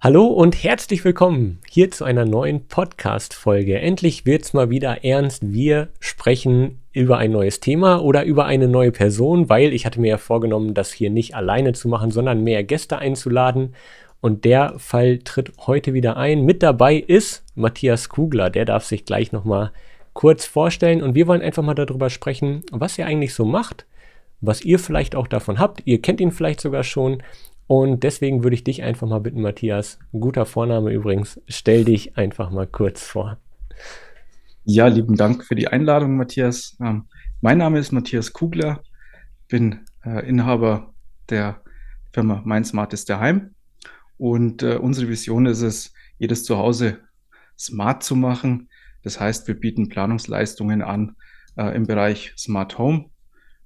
Hallo und herzlich willkommen hier zu einer neuen Podcast-Folge. Endlich wird's mal wieder ernst. Wir sprechen über ein neues Thema oder über eine neue Person, weil ich hatte mir ja vorgenommen, das hier nicht alleine zu machen, sondern mehr Gäste einzuladen. Und der Fall tritt heute wieder ein. Mit dabei ist Matthias Kugler. Der darf sich gleich nochmal kurz vorstellen. Und wir wollen einfach mal darüber sprechen, was er eigentlich so macht, was ihr vielleicht auch davon habt. Ihr kennt ihn vielleicht sogar schon und deswegen würde ich dich einfach mal bitten, Matthias, guter Vorname übrigens, stell dich einfach mal kurz vor. Ja, lieben Dank für die Einladung, Matthias. Ähm, mein Name ist Matthias Kugler, bin äh, Inhaber der Firma Mein Smart ist der Heim. Und äh, unsere Vision ist es, jedes Zuhause smart zu machen. Das heißt, wir bieten Planungsleistungen an äh, im Bereich Smart Home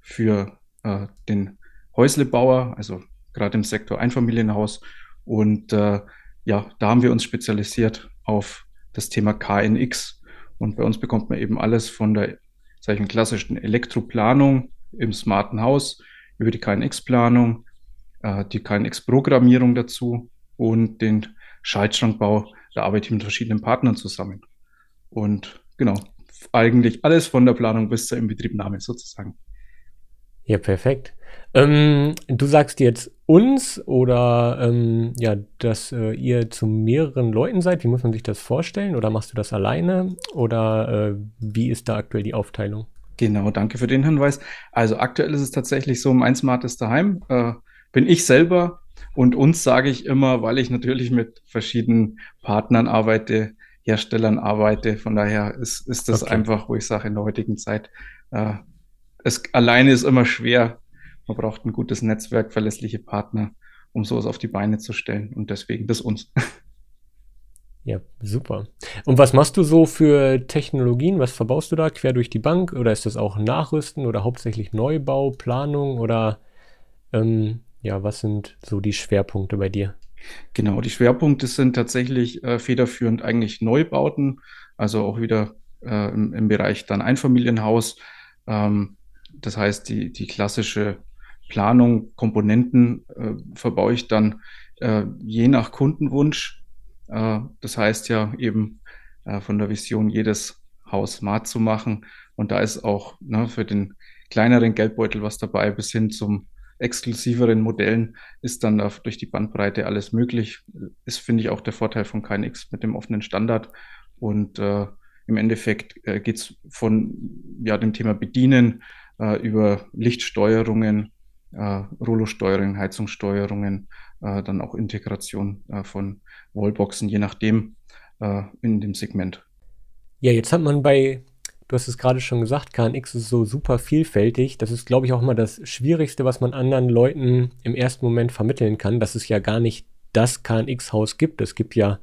für äh, den Häuslebauer, also gerade im Sektor Einfamilienhaus. Und äh, ja, da haben wir uns spezialisiert auf das Thema KNX. Und bei uns bekommt man eben alles von der sag ich, klassischen Elektroplanung im smarten Haus über die KNX-Planung, äh, die KNX-Programmierung dazu und den Schaltschrankbau. Da arbeite ich mit verschiedenen Partnern zusammen. Und genau, eigentlich alles von der Planung bis zur Inbetriebnahme sozusagen. Ja, perfekt. Ähm, du sagst jetzt uns oder ähm, ja, dass äh, ihr zu mehreren Leuten seid. Wie muss man sich das vorstellen? Oder machst du das alleine? Oder äh, wie ist da aktuell die Aufteilung? Genau, danke für den Hinweis. Also aktuell ist es tatsächlich so, mein Smart ist daheim. Äh, bin ich selber und uns sage ich immer, weil ich natürlich mit verschiedenen Partnern arbeite, Herstellern arbeite. Von daher ist, ist das okay. einfach, wo ich sage, in der heutigen Zeit, äh, es alleine ist immer schwer, man braucht ein gutes Netzwerk, verlässliche Partner, um sowas auf die Beine zu stellen. Und deswegen das uns. Ja, super. Und was machst du so für Technologien? Was verbaust du da quer durch die Bank? Oder ist das auch Nachrüsten oder hauptsächlich Neubau, Planung? Oder ähm, ja, was sind so die Schwerpunkte bei dir? Genau, die Schwerpunkte sind tatsächlich äh, federführend eigentlich Neubauten, also auch wieder äh, im, im, Bereich dann Einfamilienhaus. Ähm, das heißt, die, die klassische Planung, Komponenten äh, verbaue ich dann äh, je nach Kundenwunsch. Äh, das heißt ja eben äh, von der Vision, jedes Haus smart zu machen. Und da ist auch ne, für den kleineren Geldbeutel was dabei, bis hin zum exklusiveren Modellen ist dann durch die Bandbreite alles möglich. Ist, finde ich, auch der Vorteil von KNX mit dem offenen Standard. Und äh, im Endeffekt äh, geht es von ja, dem Thema Bedienen äh, über Lichtsteuerungen, äh, Rollo-Steuerungen, Heizungssteuerungen, äh, dann auch Integration äh, von Wallboxen, je nachdem äh, in dem Segment. Ja, jetzt hat man bei, du hast es gerade schon gesagt, KNX ist so super vielfältig. Das ist, glaube ich, auch immer das Schwierigste, was man anderen Leuten im ersten Moment vermitteln kann, dass es ja gar nicht das KNX-Haus gibt. Es gibt ja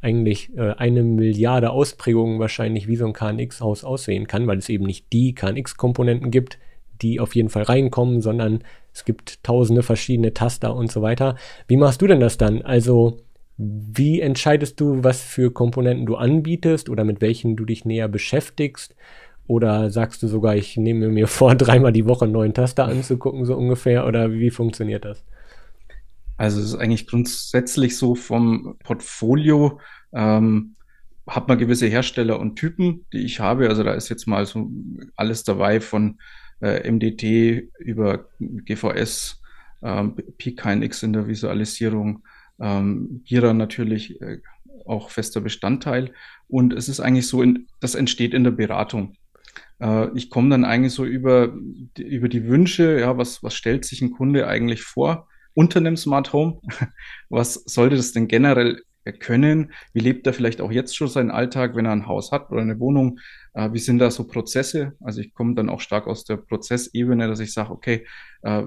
eigentlich äh, eine Milliarde Ausprägungen wahrscheinlich, wie so ein KNX-Haus aussehen kann, weil es eben nicht die KNX-Komponenten gibt, die auf jeden Fall reinkommen, sondern es gibt tausende verschiedene Taster und so weiter. Wie machst du denn das dann? Also, wie entscheidest du, was für Komponenten du anbietest oder mit welchen du dich näher beschäftigst? Oder sagst du sogar, ich nehme mir vor, dreimal die Woche einen neuen Taster anzugucken, so ungefähr? Oder wie funktioniert das? Also es ist eigentlich grundsätzlich so vom Portfolio, ähm, hat man gewisse Hersteller und Typen, die ich habe. Also da ist jetzt mal so alles dabei von äh, MDT über GVS, ähm, PKNX in der Visualisierung, ähm, Gira natürlich äh, auch fester Bestandteil. Und es ist eigentlich so, in, das entsteht in der Beratung. Äh, ich komme dann eigentlich so über, über die Wünsche, ja, was, was stellt sich ein Kunde eigentlich vor? Unter einem Smart Home. Was sollte das denn generell können? Wie lebt er vielleicht auch jetzt schon seinen Alltag, wenn er ein Haus hat oder eine Wohnung? Äh, wie sind da so Prozesse? Also ich komme dann auch stark aus der Prozessebene, dass ich sage, okay, äh,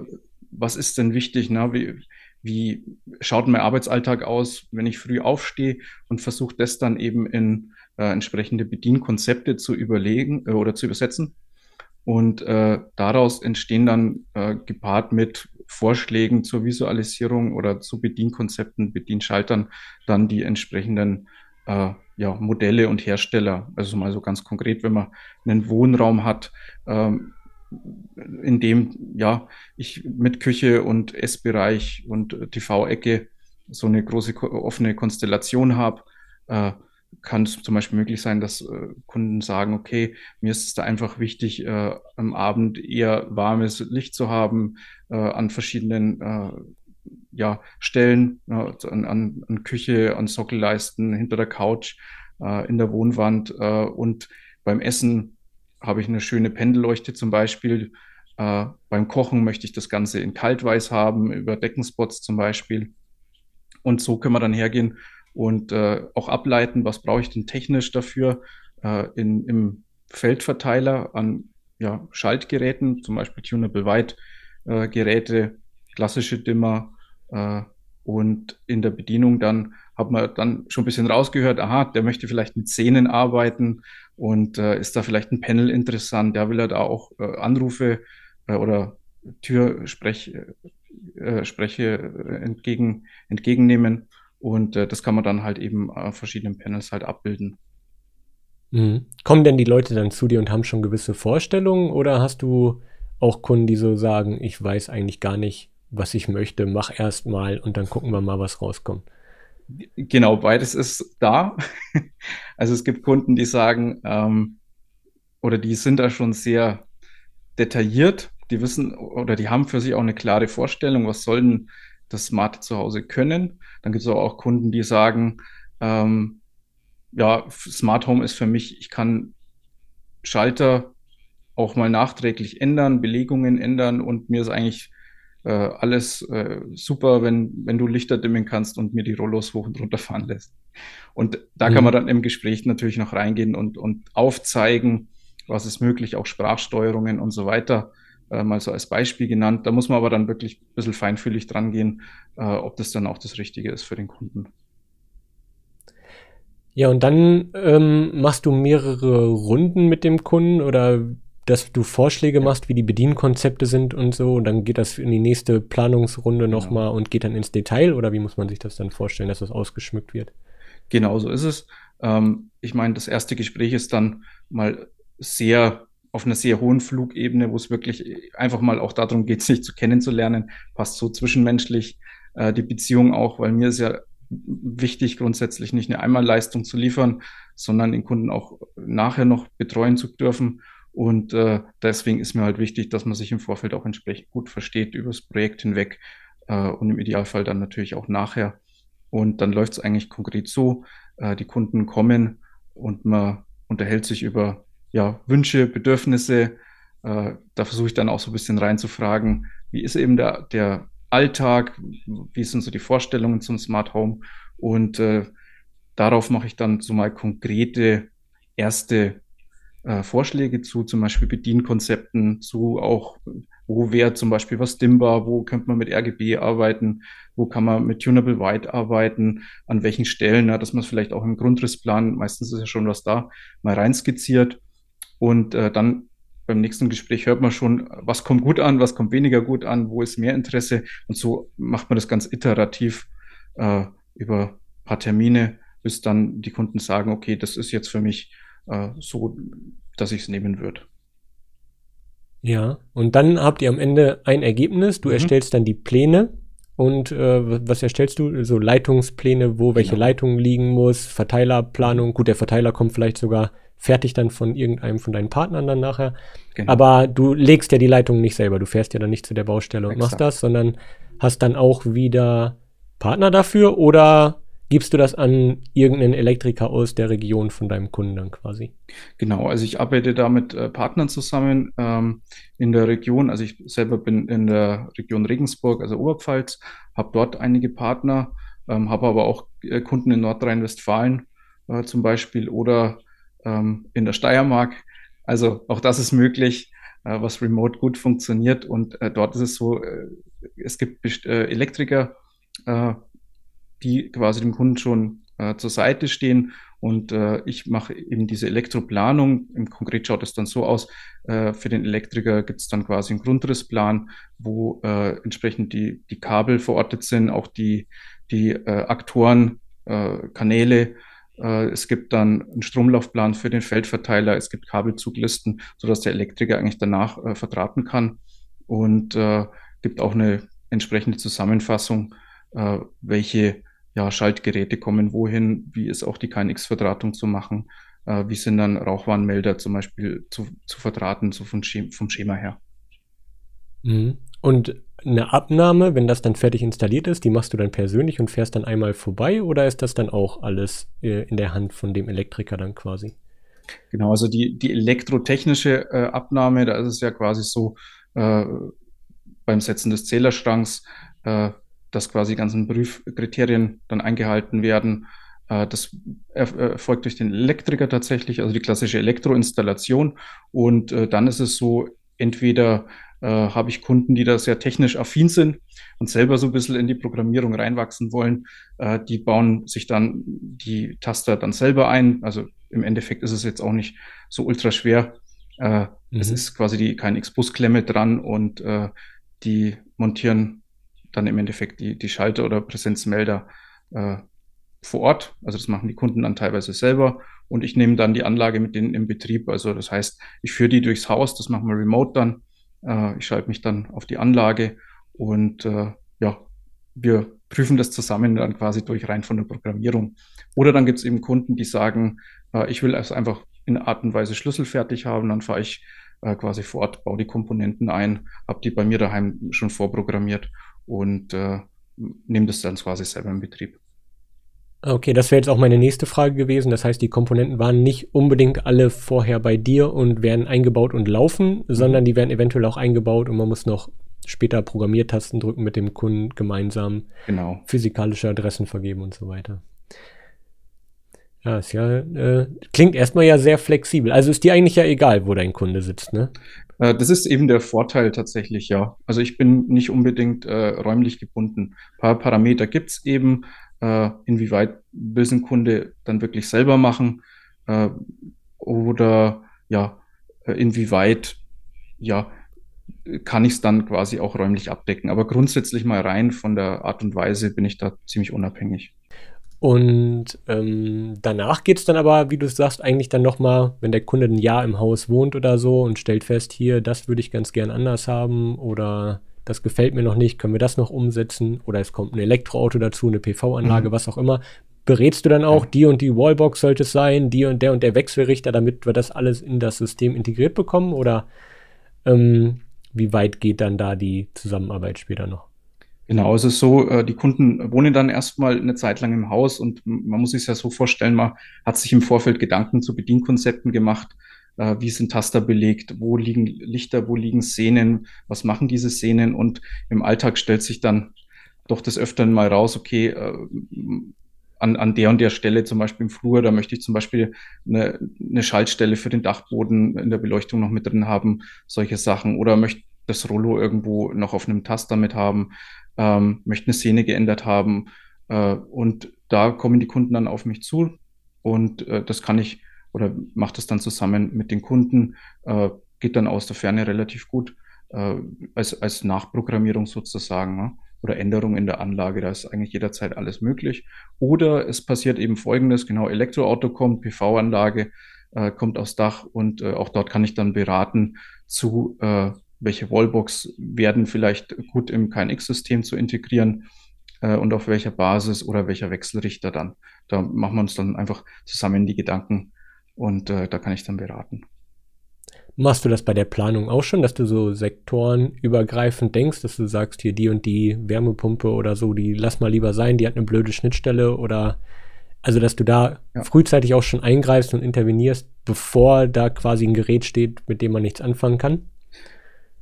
was ist denn wichtig? Na, wie, wie schaut mein Arbeitsalltag aus, wenn ich früh aufstehe und versuche das dann eben in äh, entsprechende Bedienkonzepte zu überlegen äh, oder zu übersetzen. Und daraus entstehen dann gepaart mit Vorschlägen zur Visualisierung oder zu Bedienkonzepten, Bedienschaltern dann die entsprechenden äh, ja, Modelle und Hersteller. Also mal so ganz konkret, wenn man einen Wohnraum hat, ähm, in dem ja ich mit Küche und Essbereich und TV-Ecke so eine große offene Konstellation habe, äh, kann es zum Beispiel möglich sein, dass äh, Kunden sagen, okay, mir ist es da einfach wichtig, äh, am Abend eher warmes Licht zu haben, äh, an verschiedenen äh, ja, Stellen, an, an, an, Küche, an Sockelleisten, hinter der Couch, äh, in der Wohnwand. Äh, und beim Essen habe ich eine schöne Pendelleuchte zum Beispiel. beim Kochen möchte ich das Ganze in Kaltweiß haben, über Deckenspots zum Beispiel. Und so können wir dann hergehen und äh, auch ableiten, was brauche ich denn technisch dafür äh, in, im Feldverteiler an ja, Schaltgeräten, zum Beispiel Tunable White äh, Geräte, klassische Dimmer äh, und in der Bedienung dann hat man dann schon ein bisschen rausgehört, aha, der möchte vielleicht mit Szenen arbeiten und äh, ist da vielleicht ein Panel interessant, der will er da auch äh, Anrufe äh, oder Türspreche äh, Spreche entgegen, entgegennehmen. Und äh, das kann man dann halt eben auf verschiedenen Panels halt abbilden. Mhm. Kommen denn die Leute dann zu dir und haben schon gewisse Vorstellungen oder hast du auch Kunden, die so sagen, ich weiß eigentlich gar nicht, was ich möchte, mach erst mal und dann gucken wir mal, was rauskommt? Genau, beides ist da. Also es gibt Kunden, die sagen, ähm, oder die sind da schon sehr detailliert, die wissen oder die haben für sich auch eine klare Vorstellung, was soll denn das Smart zu Hause können. Dann gibt es auch Kunden, die sagen, ähm, ja, Smart Home ist für mich, ich kann Schalter auch mal nachträglich ändern, Belegungen ändern und mir ist eigentlich äh, alles äh, super, wenn, wenn du Lichter dimmen kannst und mir die Rollos hoch und runter fahren lässt. Und da mhm. kann man dann im Gespräch natürlich noch reingehen und, und aufzeigen, was ist möglich, auch Sprachsteuerungen und so weiter äh, mal so als Beispiel genannt. Da muss man aber dann wirklich ein bisschen feinfühlig dran gehen, äh, ob das dann auch das Richtige ist für den Kunden. Ja, und dann ähm, machst du mehrere Runden mit dem Kunden oder dass du Vorschläge machst, wie die Bedienkonzepte sind und so, und dann geht das in die nächste Planungsrunde genau. nochmal und geht dann ins Detail oder wie muss man sich das dann vorstellen, dass das ausgeschmückt wird? Genau so ist es. Ähm, ich meine, das erste Gespräch ist dann mal sehr auf einer sehr hohen Flugebene, wo es wirklich einfach mal auch darum geht, sich zu kennenzulernen, passt so zwischenmenschlich äh, die Beziehung auch, weil mir ist ja wichtig, grundsätzlich nicht eine Einmalleistung zu liefern, sondern den Kunden auch nachher noch betreuen zu dürfen. Und äh, deswegen ist mir halt wichtig, dass man sich im Vorfeld auch entsprechend gut versteht über das Projekt hinweg äh, und im Idealfall dann natürlich auch nachher. Und dann läuft es eigentlich konkret so, äh, die Kunden kommen und man unterhält sich über ja, Wünsche, Bedürfnisse. Äh, da versuche ich dann auch so ein bisschen reinzufragen, wie ist eben der, der Alltag, wie sind so die Vorstellungen zum Smart Home und äh, darauf mache ich dann so mal konkrete erste äh, Vorschläge zu, zum Beispiel Bedienkonzepten, zu auch, wo wäre zum Beispiel was dimmbar, wo könnte man mit RGB arbeiten, wo kann man mit Tunable White arbeiten, an welchen Stellen, ja, dass man es vielleicht auch im Grundrissplan, meistens ist ja schon was da, mal reinskizziert und äh, dann beim nächsten Gespräch hört man schon, was kommt gut an, was kommt weniger gut an, wo ist mehr Interesse. Und so macht man das ganz iterativ äh, über ein paar Termine, bis dann die Kunden sagen, okay, das ist jetzt für mich äh, so, dass ich es nehmen würde. Ja, und dann habt ihr am Ende ein Ergebnis. Du mhm. erstellst dann die Pläne. Und äh, was erstellst du? So Leitungspläne, wo welche genau. Leitung liegen muss, Verteilerplanung. Gut, der Verteiler kommt vielleicht sogar fertig dann von irgendeinem von deinen Partnern dann nachher. Genau. Aber du legst ja die Leitung nicht selber. Du fährst ja dann nicht zu der Baustelle und Exakt. machst das, sondern hast dann auch wieder Partner dafür oder gibst du das an irgendeinen Elektriker aus der Region von deinem Kunden dann quasi? Genau, also ich arbeite da mit äh, Partnern zusammen ähm, in der Region. Also ich selber bin in der Region Regensburg, also Oberpfalz, habe dort einige Partner, ähm, habe aber auch äh, Kunden in Nordrhein-Westfalen äh, zum Beispiel oder ähm, in der Steiermark. Also auch das ist möglich, äh, was remote gut funktioniert. Und äh, dort ist es so, äh, es gibt äh, Elektriker, äh, die quasi dem Kunden schon äh, zur Seite stehen. Und ich mache eben diese Elektroplanung. Im Konkret schaut es dann so aus, für den Elektriker gibt es dann quasi einen Grundrissplan, wo entsprechend die, die Kabel verortet sind, auch die, die Aktoren, Kanäle es gibt dann einen Stromlaufplan für den Feldverteiler, es gibt Kabelzuglisten, sodass der Elektriker eigentlich danach äh, verdrahten kann und äh, gibt auch eine entsprechende Zusammenfassung äh, welche ja, Schaltgeräte kommen wohin, wie ist auch die KNX-Verdrahtung zu machen, äh, wie sind dann Rauchwarnmelder zum Beispiel zu, zu verdrahten, so vom, Schema, vom Schema her. Mhm. Und eine Abnahme, wenn das dann fertig installiert ist, die machst du dann persönlich und fährst dann einmal vorbei oder ist das dann auch alles äh, in der Hand von dem Elektriker dann quasi? Genau, also die, die elektrotechnische äh, Abnahme, da ist es ja quasi so äh, beim Setzen des Zählerschranks, äh, dass quasi ganzen Prüfkriterien dann eingehalten werden. Äh, das erfolgt durch den Elektriker tatsächlich, also die klassische Elektroinstallation. Und äh, dann ist es so, entweder äh, habe ich Kunden, die da sehr technisch affin sind und selber so ein bisschen in die Programmierung reinwachsen wollen. Äh, die bauen sich dann die Taster dann selber ein. Also im Endeffekt ist es jetzt auch nicht so ultra schwer. Äh, mhm. Es ist quasi die KNX-Bus-Klemme dran und äh, die montieren dann im Endeffekt die, die Schalter oder Präsenzmelder äh, vor Ort. Also das machen die Kunden dann teilweise selber und ich nehme dann die Anlage mit denen im Betrieb. Also das heißt, ich führe die durchs Haus, das machen wir remote dann äh, ich schalte mich dann auf die Anlage und äh, ja, wir prüfen das zusammen dann quasi durch rein von der Programmierung. Oder dann gibt es eben Kunden, die sagen, äh, ich will es einfach in Art und Weise schlüsselfertig haben, dann fahre ich äh, quasi vor Ort, baue die Komponenten ein, habe die bei mir daheim schon vorprogrammiert und äh, nehme das dann quasi selber in Betrieb. Okay, das wäre jetzt auch meine nächste Frage gewesen. Das heißt, die Komponenten waren nicht unbedingt alle vorher bei dir und werden eingebaut und laufen, mhm. sondern die werden eventuell auch eingebaut und man muss noch später Programmiertasten drücken mit dem Kunden gemeinsam genau. physikalische Adressen vergeben und so weiter. Ja, ist ja, äh, klingt erstmal ja sehr flexibel. Also ist dir eigentlich ja egal, wo dein Kunde sitzt, ne? Äh, das ist eben der Vorteil tatsächlich, ja. Also ich bin nicht unbedingt äh, räumlich gebunden. Ein paar Parameter gibt's eben, äh, inwieweit will Kunde dann wirklich selber machen äh, oder ja, äh, inwieweit ja, kann ich es dann quasi auch räumlich abdecken. Aber grundsätzlich mal rein von der Art und Weise bin ich da ziemlich unabhängig. Und ähm, danach geht es dann aber, wie du sagst, eigentlich dann nochmal, wenn der Kunde ein Jahr im Haus wohnt oder so und stellt fest, hier, das würde ich ganz gern anders haben oder das gefällt mir noch nicht, können wir das noch umsetzen? Oder es kommt ein Elektroauto dazu, eine PV-Anlage, mhm. was auch immer. Berätst du dann auch, die und die Wallbox sollte es sein, die und der und der Wechselrichter, damit wir das alles in das System integriert bekommen? Oder ähm, wie weit geht dann da die Zusammenarbeit später noch? Genau, es ist so, äh, die Kunden wohnen dann erstmal eine Zeit lang im Haus und man muss sich ja so vorstellen, man hat sich im Vorfeld Gedanken zu Bedienkonzepten gemacht, wie sind Taster belegt, wo liegen Lichter, wo liegen Szenen, was machen diese Szenen und im Alltag stellt sich dann doch des Öfteren mal raus, okay, äh, an, an der und der Stelle, zum Beispiel im Flur, da möchte ich zum Beispiel eine, eine Schaltstelle für den Dachboden in der Beleuchtung noch mit drin haben, solche Sachen. Oder möchte das Rollo irgendwo noch auf einem Taster mit haben, ähm, möchte eine Szene geändert haben. Äh, und da kommen die Kunden dann auf mich zu und äh, das kann ich oder macht das dann zusammen mit den Kunden, äh, geht dann aus der Ferne relativ gut äh, als, als Nachprogrammierung sozusagen ne? oder Änderung in der Anlage. Da ist eigentlich jederzeit alles möglich. Oder es passiert eben Folgendes, genau, Elektroauto kommt, PV-Anlage äh, kommt aufs Dach und äh, auch dort kann ich dann beraten zu, äh, welche Wallbox werden vielleicht gut im KNX-System zu integrieren äh, und auf welcher Basis oder welcher Wechselrichter dann. Da machen wir uns dann einfach zusammen die Gedanken, und äh, da kann ich dann beraten. Machst du das bei der Planung auch schon, dass du so sektorenübergreifend denkst, dass du sagst, hier die und die Wärmepumpe oder so, die lass mal lieber sein, die hat eine blöde Schnittstelle oder also dass du da ja. frühzeitig auch schon eingreifst und intervenierst, bevor da quasi ein Gerät steht, mit dem man nichts anfangen kann?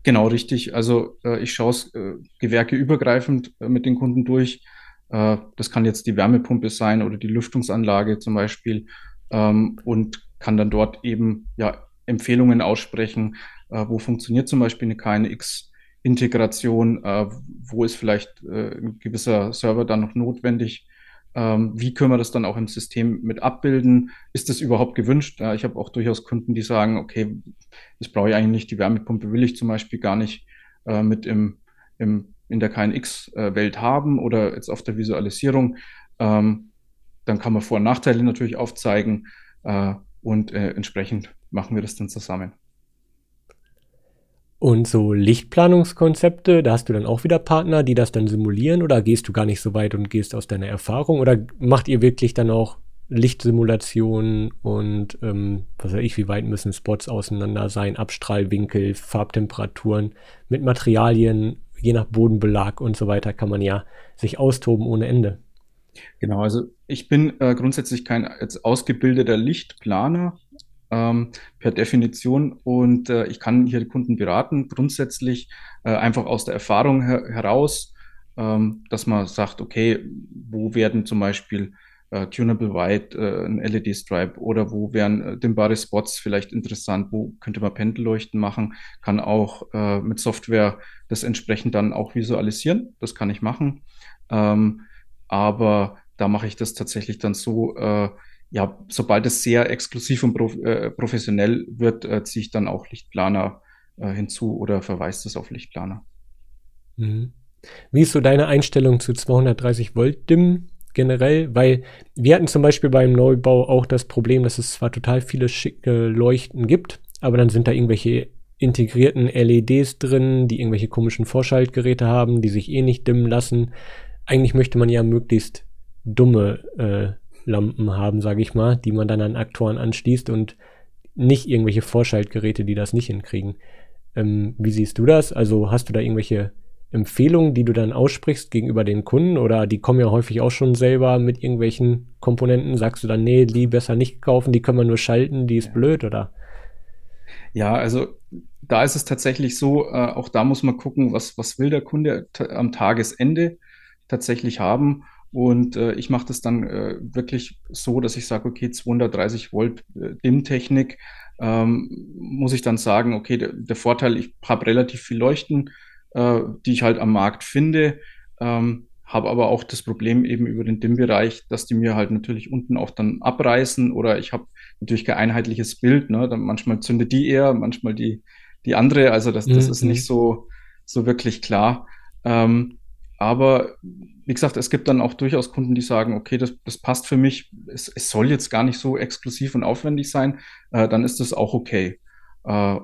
Genau, richtig. Also äh, ich schaue es äh, gewerkeübergreifend äh, mit den Kunden durch. Äh, das kann jetzt die Wärmepumpe sein oder die Lüftungsanlage zum Beispiel ähm, und kann dann dort eben ja, Empfehlungen aussprechen, äh, wo funktioniert zum Beispiel eine KNX-Integration, äh, wo ist vielleicht äh, ein gewisser Server dann noch notwendig, ähm, wie können wir das dann auch im System mit abbilden? Ist das überhaupt gewünscht? Ja, ich habe auch durchaus Kunden, die sagen, okay, das brauche ich eigentlich nicht, die Wärmepumpe will ich zum Beispiel gar nicht äh, mit im, im, in der KNX-Welt haben oder jetzt auf der Visualisierung. Ähm, dann kann man Vor- und Nachteile natürlich aufzeigen äh, und äh, entsprechend machen wir das dann zusammen. Und so Lichtplanungskonzepte, da hast du dann auch wieder Partner, die das dann simulieren oder gehst du gar nicht so weit und gehst aus deiner Erfahrung oder macht ihr wirklich dann auch Lichtsimulationen und ähm, was weiß ich, wie weit müssen Spots auseinander sein, Abstrahlwinkel, Farbtemperaturen mit Materialien, je nach Bodenbelag und so weiter kann man ja sich austoben ohne Ende. Genau, also ich bin äh, grundsätzlich kein jetzt ausgebildeter Lichtplaner, ähm, per Definition. Und äh, ich kann hier Kunden beraten, grundsätzlich äh, einfach aus der Erfahrung her heraus, ähm, dass man sagt, okay, wo werden zum Beispiel äh, Tunable White, äh, ein LED-Stripe oder wo wären äh, dimmbare Spots vielleicht interessant, wo könnte man Pendelleuchten machen, kann auch mit Software das entsprechend dann auch visualisieren, das kann ich machen. Ähm, aber da mache ich das tatsächlich dann so, äh, ja, sobald es sehr exklusiv und prof äh, professionell wird, äh, ziehe ich dann auch Lichtplaner äh, hinzu oder verweist es auf Lichtplaner. Mhm. Wie ist so deine Einstellung zu 230 Volt DIMM generell? Weil wir hatten zum Beispiel beim Neubau auch das Problem, dass es zwar total viele schicke Leuchten gibt, aber dann sind da irgendwelche integrierten LEDs drin, die irgendwelche komischen Vorschaltgeräte haben, die sich eh nicht dimmen lassen. Eigentlich möchte man ja möglichst dumme äh, Lampen haben, sage ich mal, die man dann an Aktoren anschließt und nicht irgendwelche Vorschaltgeräte, die das nicht hinkriegen. Ähm, wie siehst du das? Also hast du da irgendwelche Empfehlungen, die du dann aussprichst gegenüber den Kunden oder die kommen ja häufig auch schon selber mit irgendwelchen Komponenten? Sagst du dann, nee, die besser nicht kaufen, die können wir nur schalten, die ist ja. blöd oder? Ja, also da ist es tatsächlich so, äh, auch da muss man gucken, was, was will der Kunde am Tagesende tatsächlich haben. Und äh, ich mache das dann äh, wirklich so, dass ich sage, okay, 230 Volt äh, DIM-Technik, ähm, muss ich dann sagen, okay, der, der Vorteil, ich habe relativ viel Leuchten, äh, die ich halt am Markt finde, ähm, habe aber auch das Problem eben über den DIM-Bereich, dass die mir halt natürlich unten auch dann abreißen oder ich habe natürlich kein einheitliches Bild, ne? dann manchmal zündet die eher, manchmal die, die andere, also das, das mhm. ist nicht so, so wirklich klar. Ähm, aber wie gesagt, es gibt dann auch durchaus Kunden, die sagen, okay, das, das passt für mich, es, es soll jetzt gar nicht so exklusiv und aufwendig sein, äh, dann ist das auch okay. Äh,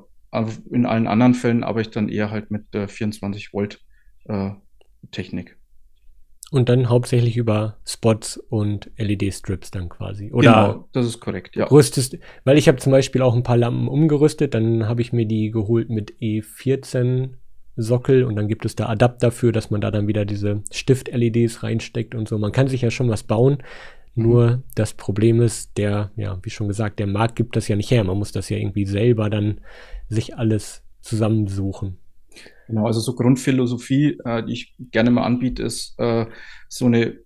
in allen anderen Fällen arbeite ich dann eher halt mit äh, 24 Volt Technik. Und dann hauptsächlich über Spots und LED-Strips dann quasi. Oder genau, das ist korrekt, ja. Rüstest, weil ich habe zum Beispiel auch ein paar Lampen umgerüstet, dann habe ich mir die geholt mit E14 Sockel und dann gibt es da Adapter für, dass man da dann wieder diese Stift-LEDs reinsteckt und so. Man kann sich ja schon was bauen. Nur mhm. das Problem ist, der, ja, wie schon gesagt, der Markt gibt das ja nicht her. Man muss das ja irgendwie selber dann sich alles zusammensuchen. Genau, also so Grundphilosophie, äh, die ich gerne mal anbiete, ist äh, so eine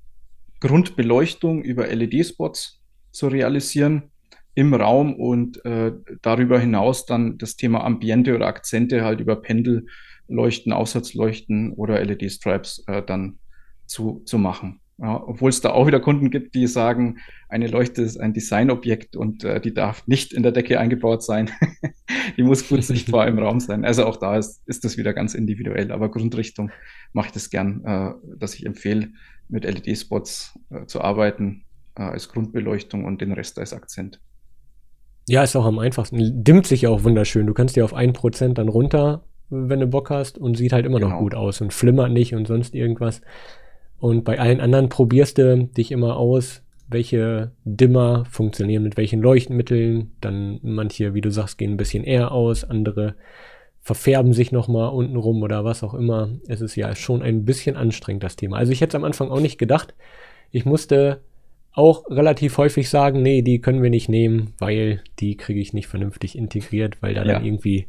Grundbeleuchtung über LED-Spots zu realisieren im Raum und äh, darüber hinaus dann das Thema Ambiente oder Akzente halt über Pendel Leuchten, Aufsatzleuchten oder LED-Stripes äh, dann zu, zu machen. Ja, obwohl es da auch wieder Kunden gibt, die sagen, eine Leuchte ist ein Designobjekt und äh, die darf nicht in der Decke eingebaut sein. die muss gut sichtbar im Raum sein. Also auch da ist, ist das wieder ganz individuell. Aber Grundrichtung mache ich das gern, äh, dass ich empfehle, mit LED-Spots äh, zu arbeiten äh, als Grundbeleuchtung und den Rest als Akzent. Ja, ist auch am einfachsten. Dimmt sich ja auch wunderschön. Du kannst dir auf ein Prozent dann runter wenn du Bock hast und sieht halt immer genau. noch gut aus und flimmert nicht und sonst irgendwas. Und bei allen anderen probierst du dich immer aus, welche Dimmer funktionieren mit welchen Leuchtmitteln. Dann manche, wie du sagst, gehen ein bisschen eher aus, andere verfärben sich nochmal unten rum oder was auch immer. Es ist ja schon ein bisschen anstrengend, das Thema. Also ich hätte es am Anfang auch nicht gedacht. Ich musste auch relativ häufig sagen, nee, die können wir nicht nehmen, weil die kriege ich nicht vernünftig integriert, weil da ja. dann irgendwie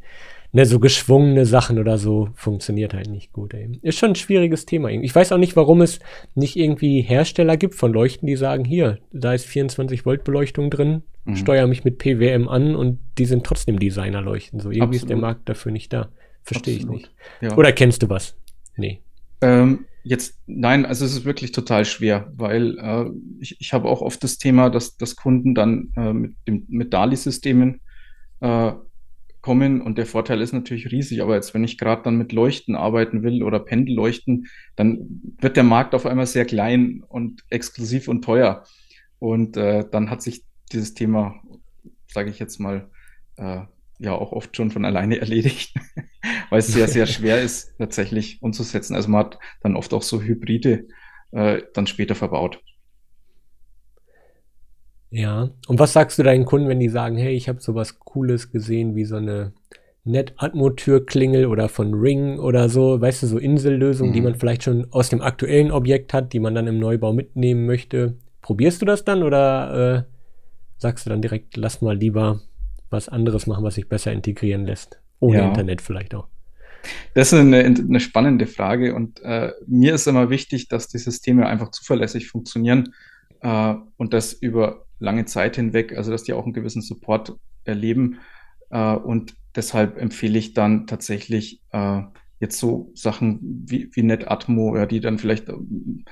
ne, so geschwungene Sachen oder so funktioniert halt nicht gut. Ey. Ist schon ein schwieriges Thema. Ich weiß auch nicht, warum es nicht irgendwie Hersteller gibt von Leuchten, die sagen, hier, da ist 24 Volt Beleuchtung drin, mhm. steuere mich mit PWM an und die sind trotzdem Designerleuchten. So irgendwie Absolut. ist der Markt dafür nicht da. Verstehe ich nicht. Ja. Oder kennst du was? Nee. Ähm, jetzt, nein, also es ist wirklich total schwer, weil äh, ich, ich habe auch oft das Thema, dass, dass Kunden dann äh, mit, dem, mit DALI-Systemen äh, kommen und der Vorteil ist natürlich riesig, aber jetzt, wenn ich gerade dann mit Leuchten arbeiten will oder Pendelleuchten, dann wird der Markt auf einmal sehr klein und exklusiv und teuer. Und äh, dann hat sich dieses Thema, sage ich jetzt mal, äh, ja auch oft schon von alleine erledigt, weil es sehr, sehr schwer ist, tatsächlich umzusetzen. Also man hat dann oft auch so Hybride äh, dann später verbaut. Ja, und was sagst du deinen Kunden, wenn die sagen, hey, ich habe sowas Cooles gesehen, wie so eine Net-Atmo-Türklingel oder von Ring oder so, weißt du, so Insellösungen, mhm. die man vielleicht schon aus dem aktuellen Objekt hat, die man dann im Neubau mitnehmen möchte. Probierst du das dann oder äh, sagst du dann direkt, lass mal lieber was anderes machen, was sich besser integrieren lässt? Ohne ja. Internet vielleicht auch. Das ist eine, eine spannende Frage und äh, mir ist immer wichtig, dass die Systeme einfach zuverlässig funktionieren äh, und das über lange Zeit hinweg, also dass die auch einen gewissen Support erleben. Äh, und deshalb empfehle ich dann tatsächlich äh, jetzt so Sachen wie, wie NetAtmo, ja, die dann vielleicht ähm,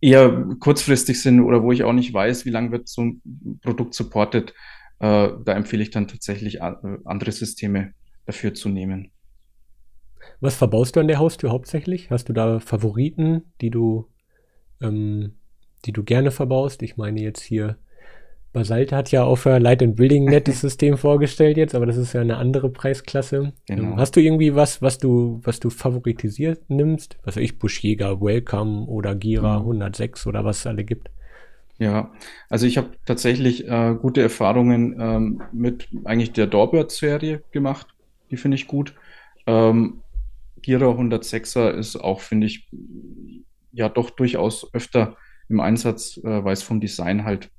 eher kurzfristig sind oder wo ich auch nicht weiß, wie lange wird so ein Produkt supported. Äh, da empfehle ich dann tatsächlich äh, andere Systeme dafür zu nehmen. Was verbaust du an der Haustür hauptsächlich? Hast du da Favoriten, die du, ähm, die du gerne verbaust? Ich meine jetzt hier Basalt hat ja auch für Light and Building ein nettes System vorgestellt jetzt, aber das ist ja eine andere Preisklasse. Genau. Ähm, hast du irgendwie was, was du, was du favoritisiert nimmst? Was weiß ich, Buschjäger, Welcome oder Gira mhm. 106 oder was es alle gibt? Ja, also ich habe tatsächlich äh, gute Erfahrungen ähm, mit eigentlich der Doorbird-Serie gemacht. Die finde ich gut. Ähm, Gira 106er ist auch, finde ich, ja doch durchaus öfter im Einsatz, äh, weil es vom Design halt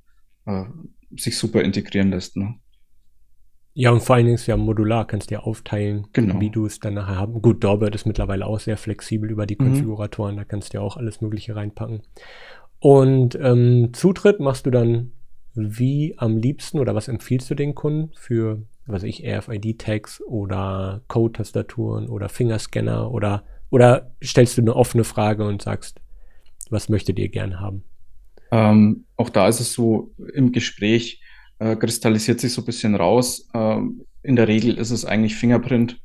äh, sich super integrieren lässt. Ne? Ja, und vor allen Dingen ist ja modular, kannst dir aufteilen, genau. wie du es dann nachher haben. Gut, Doorbird ist mittlerweile auch sehr flexibel über die mhm. Konfiguratoren, da kannst du ja auch alles Mögliche reinpacken. Und ähm, Zutritt machst du dann wie am liebsten oder was empfiehlst du den Kunden für, was ich, RFID-Tags oder Code-Tastaturen oder Fingerscanner oder, oder stellst du eine offene Frage und sagst, was möchtet ihr gern haben? Ähm, auch da ist es so, im Gespräch äh, kristallisiert sich so ein bisschen raus. Ähm, in der Regel ist es eigentlich Fingerprint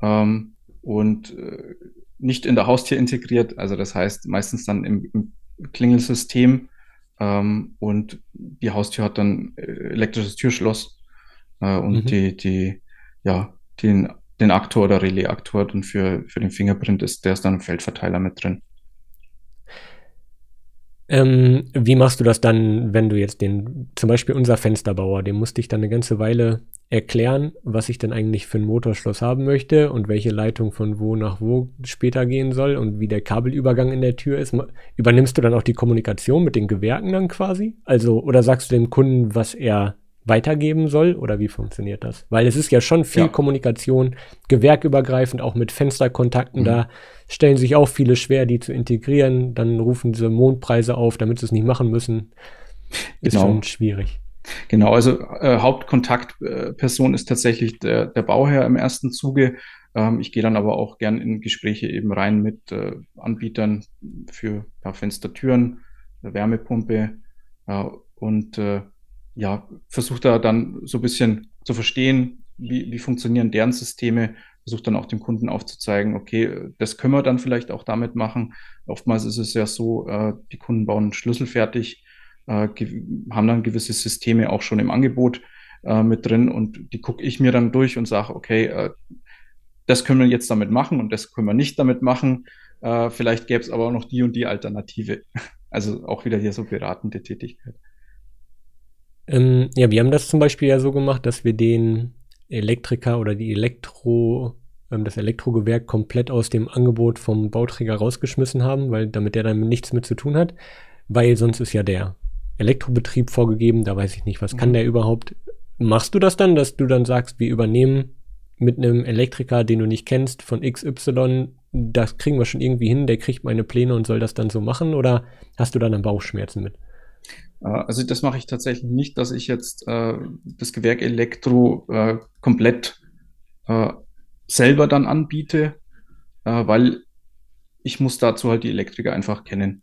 ähm, und äh, nicht in der Haustür integriert. Also das heißt meistens dann im, im Klingelsystem ähm, und die Haustür hat dann äh, elektrisches Türschloss äh, und mhm. die, die, ja, den, den Aktor oder Relais-Aktor für, für den Fingerprint ist, der ist dann im Feldverteiler mit drin. Ähm, wie machst du das dann, wenn du jetzt den, zum Beispiel unser Fensterbauer, dem musste ich dann eine ganze Weile erklären, was ich denn eigentlich für ein Motorschloss haben möchte und welche Leitung von wo nach wo später gehen soll und wie der Kabelübergang in der Tür ist. Übernimmst du dann auch die Kommunikation mit den Gewerken dann quasi? Also, oder sagst du dem Kunden, was er weitergeben soll oder wie funktioniert das? Weil es ist ja schon viel ja. Kommunikation, gewerkübergreifend, auch mit Fensterkontakten. Mhm. Da stellen sich auch viele schwer, die zu integrieren. Dann rufen diese Mondpreise auf, damit sie es nicht machen müssen. Ist genau. schon schwierig. Genau, also äh, Hauptkontaktperson ist tatsächlich der, der Bauherr im ersten Zuge. Ähm, ich gehe dann aber auch gern in Gespräche eben rein mit äh, Anbietern für ja, Fenstertüren, Wärmepumpe äh, und äh, ja, versucht da dann so ein bisschen zu verstehen, wie, wie funktionieren deren Systeme, versucht dann auch dem Kunden aufzuzeigen, okay, das können wir dann vielleicht auch damit machen. Oftmals ist es ja so, äh, die Kunden bauen Schlüssel fertig, äh, haben dann gewisse Systeme auch schon im Angebot äh, mit drin und die gucke ich mir dann durch und sage, okay, äh, das können wir jetzt damit machen und das können wir nicht damit machen. Äh, vielleicht gäbe es aber auch noch die und die Alternative. Also auch wieder hier so beratende Tätigkeit. Ähm, ja, wir haben das zum Beispiel ja so gemacht, dass wir den Elektriker oder die Elektro, ähm, das Elektrogewerk komplett aus dem Angebot vom Bauträger rausgeschmissen haben, weil damit der dann nichts mit zu tun hat, weil sonst ist ja der Elektrobetrieb vorgegeben, da weiß ich nicht, was mhm. kann der überhaupt. Machst du das dann, dass du dann sagst, wir übernehmen mit einem Elektriker, den du nicht kennst, von XY, das kriegen wir schon irgendwie hin, der kriegt meine Pläne und soll das dann so machen oder hast du dann dann Bauchschmerzen mit? Also das mache ich tatsächlich nicht, dass ich jetzt äh, das Gewerk Elektro äh, komplett äh, selber dann anbiete, äh, weil ich muss dazu halt die Elektriker einfach kennen.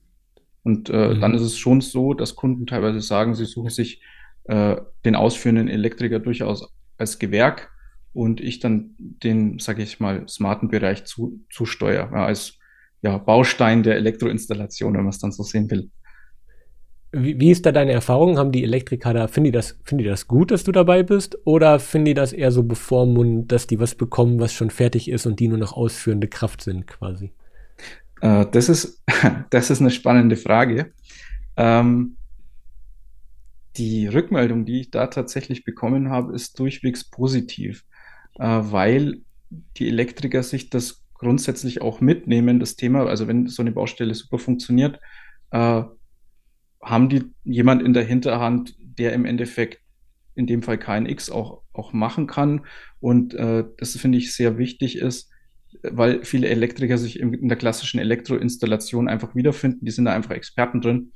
Und äh, mhm. dann ist es schon so, dass Kunden teilweise sagen, sie suchen sich äh, den ausführenden Elektriker durchaus als Gewerk und ich dann den, sage ich mal, smarten Bereich zu, zusteuere, ja, als ja, Baustein der Elektroinstallation, wenn man es dann so sehen will. Wie, wie, ist da deine Erfahrung? Haben die Elektriker da, finden die, das, finden die das gut, dass du dabei bist? Oder finden die das eher so bevormundend, dass die was bekommen, was schon fertig ist und die nur noch ausführende Kraft sind, quasi? Äh, das, ist, das ist eine spannende Frage. Ähm, die Rückmeldung, die ich da tatsächlich bekommen habe, ist durchwegs positiv, äh, weil die Elektriker sich das grundsätzlich auch mitnehmen, das Thema, also wenn so eine Baustelle super funktioniert, äh, haben die jemand in der Hinterhand, der im Endeffekt in dem Fall KNX auch, auch machen kann. Und äh, das finde ich sehr wichtig ist, weil viele Elektriker sich in, in der klassischen Elektroinstallation einfach wiederfinden. Die sind da einfach Experten drin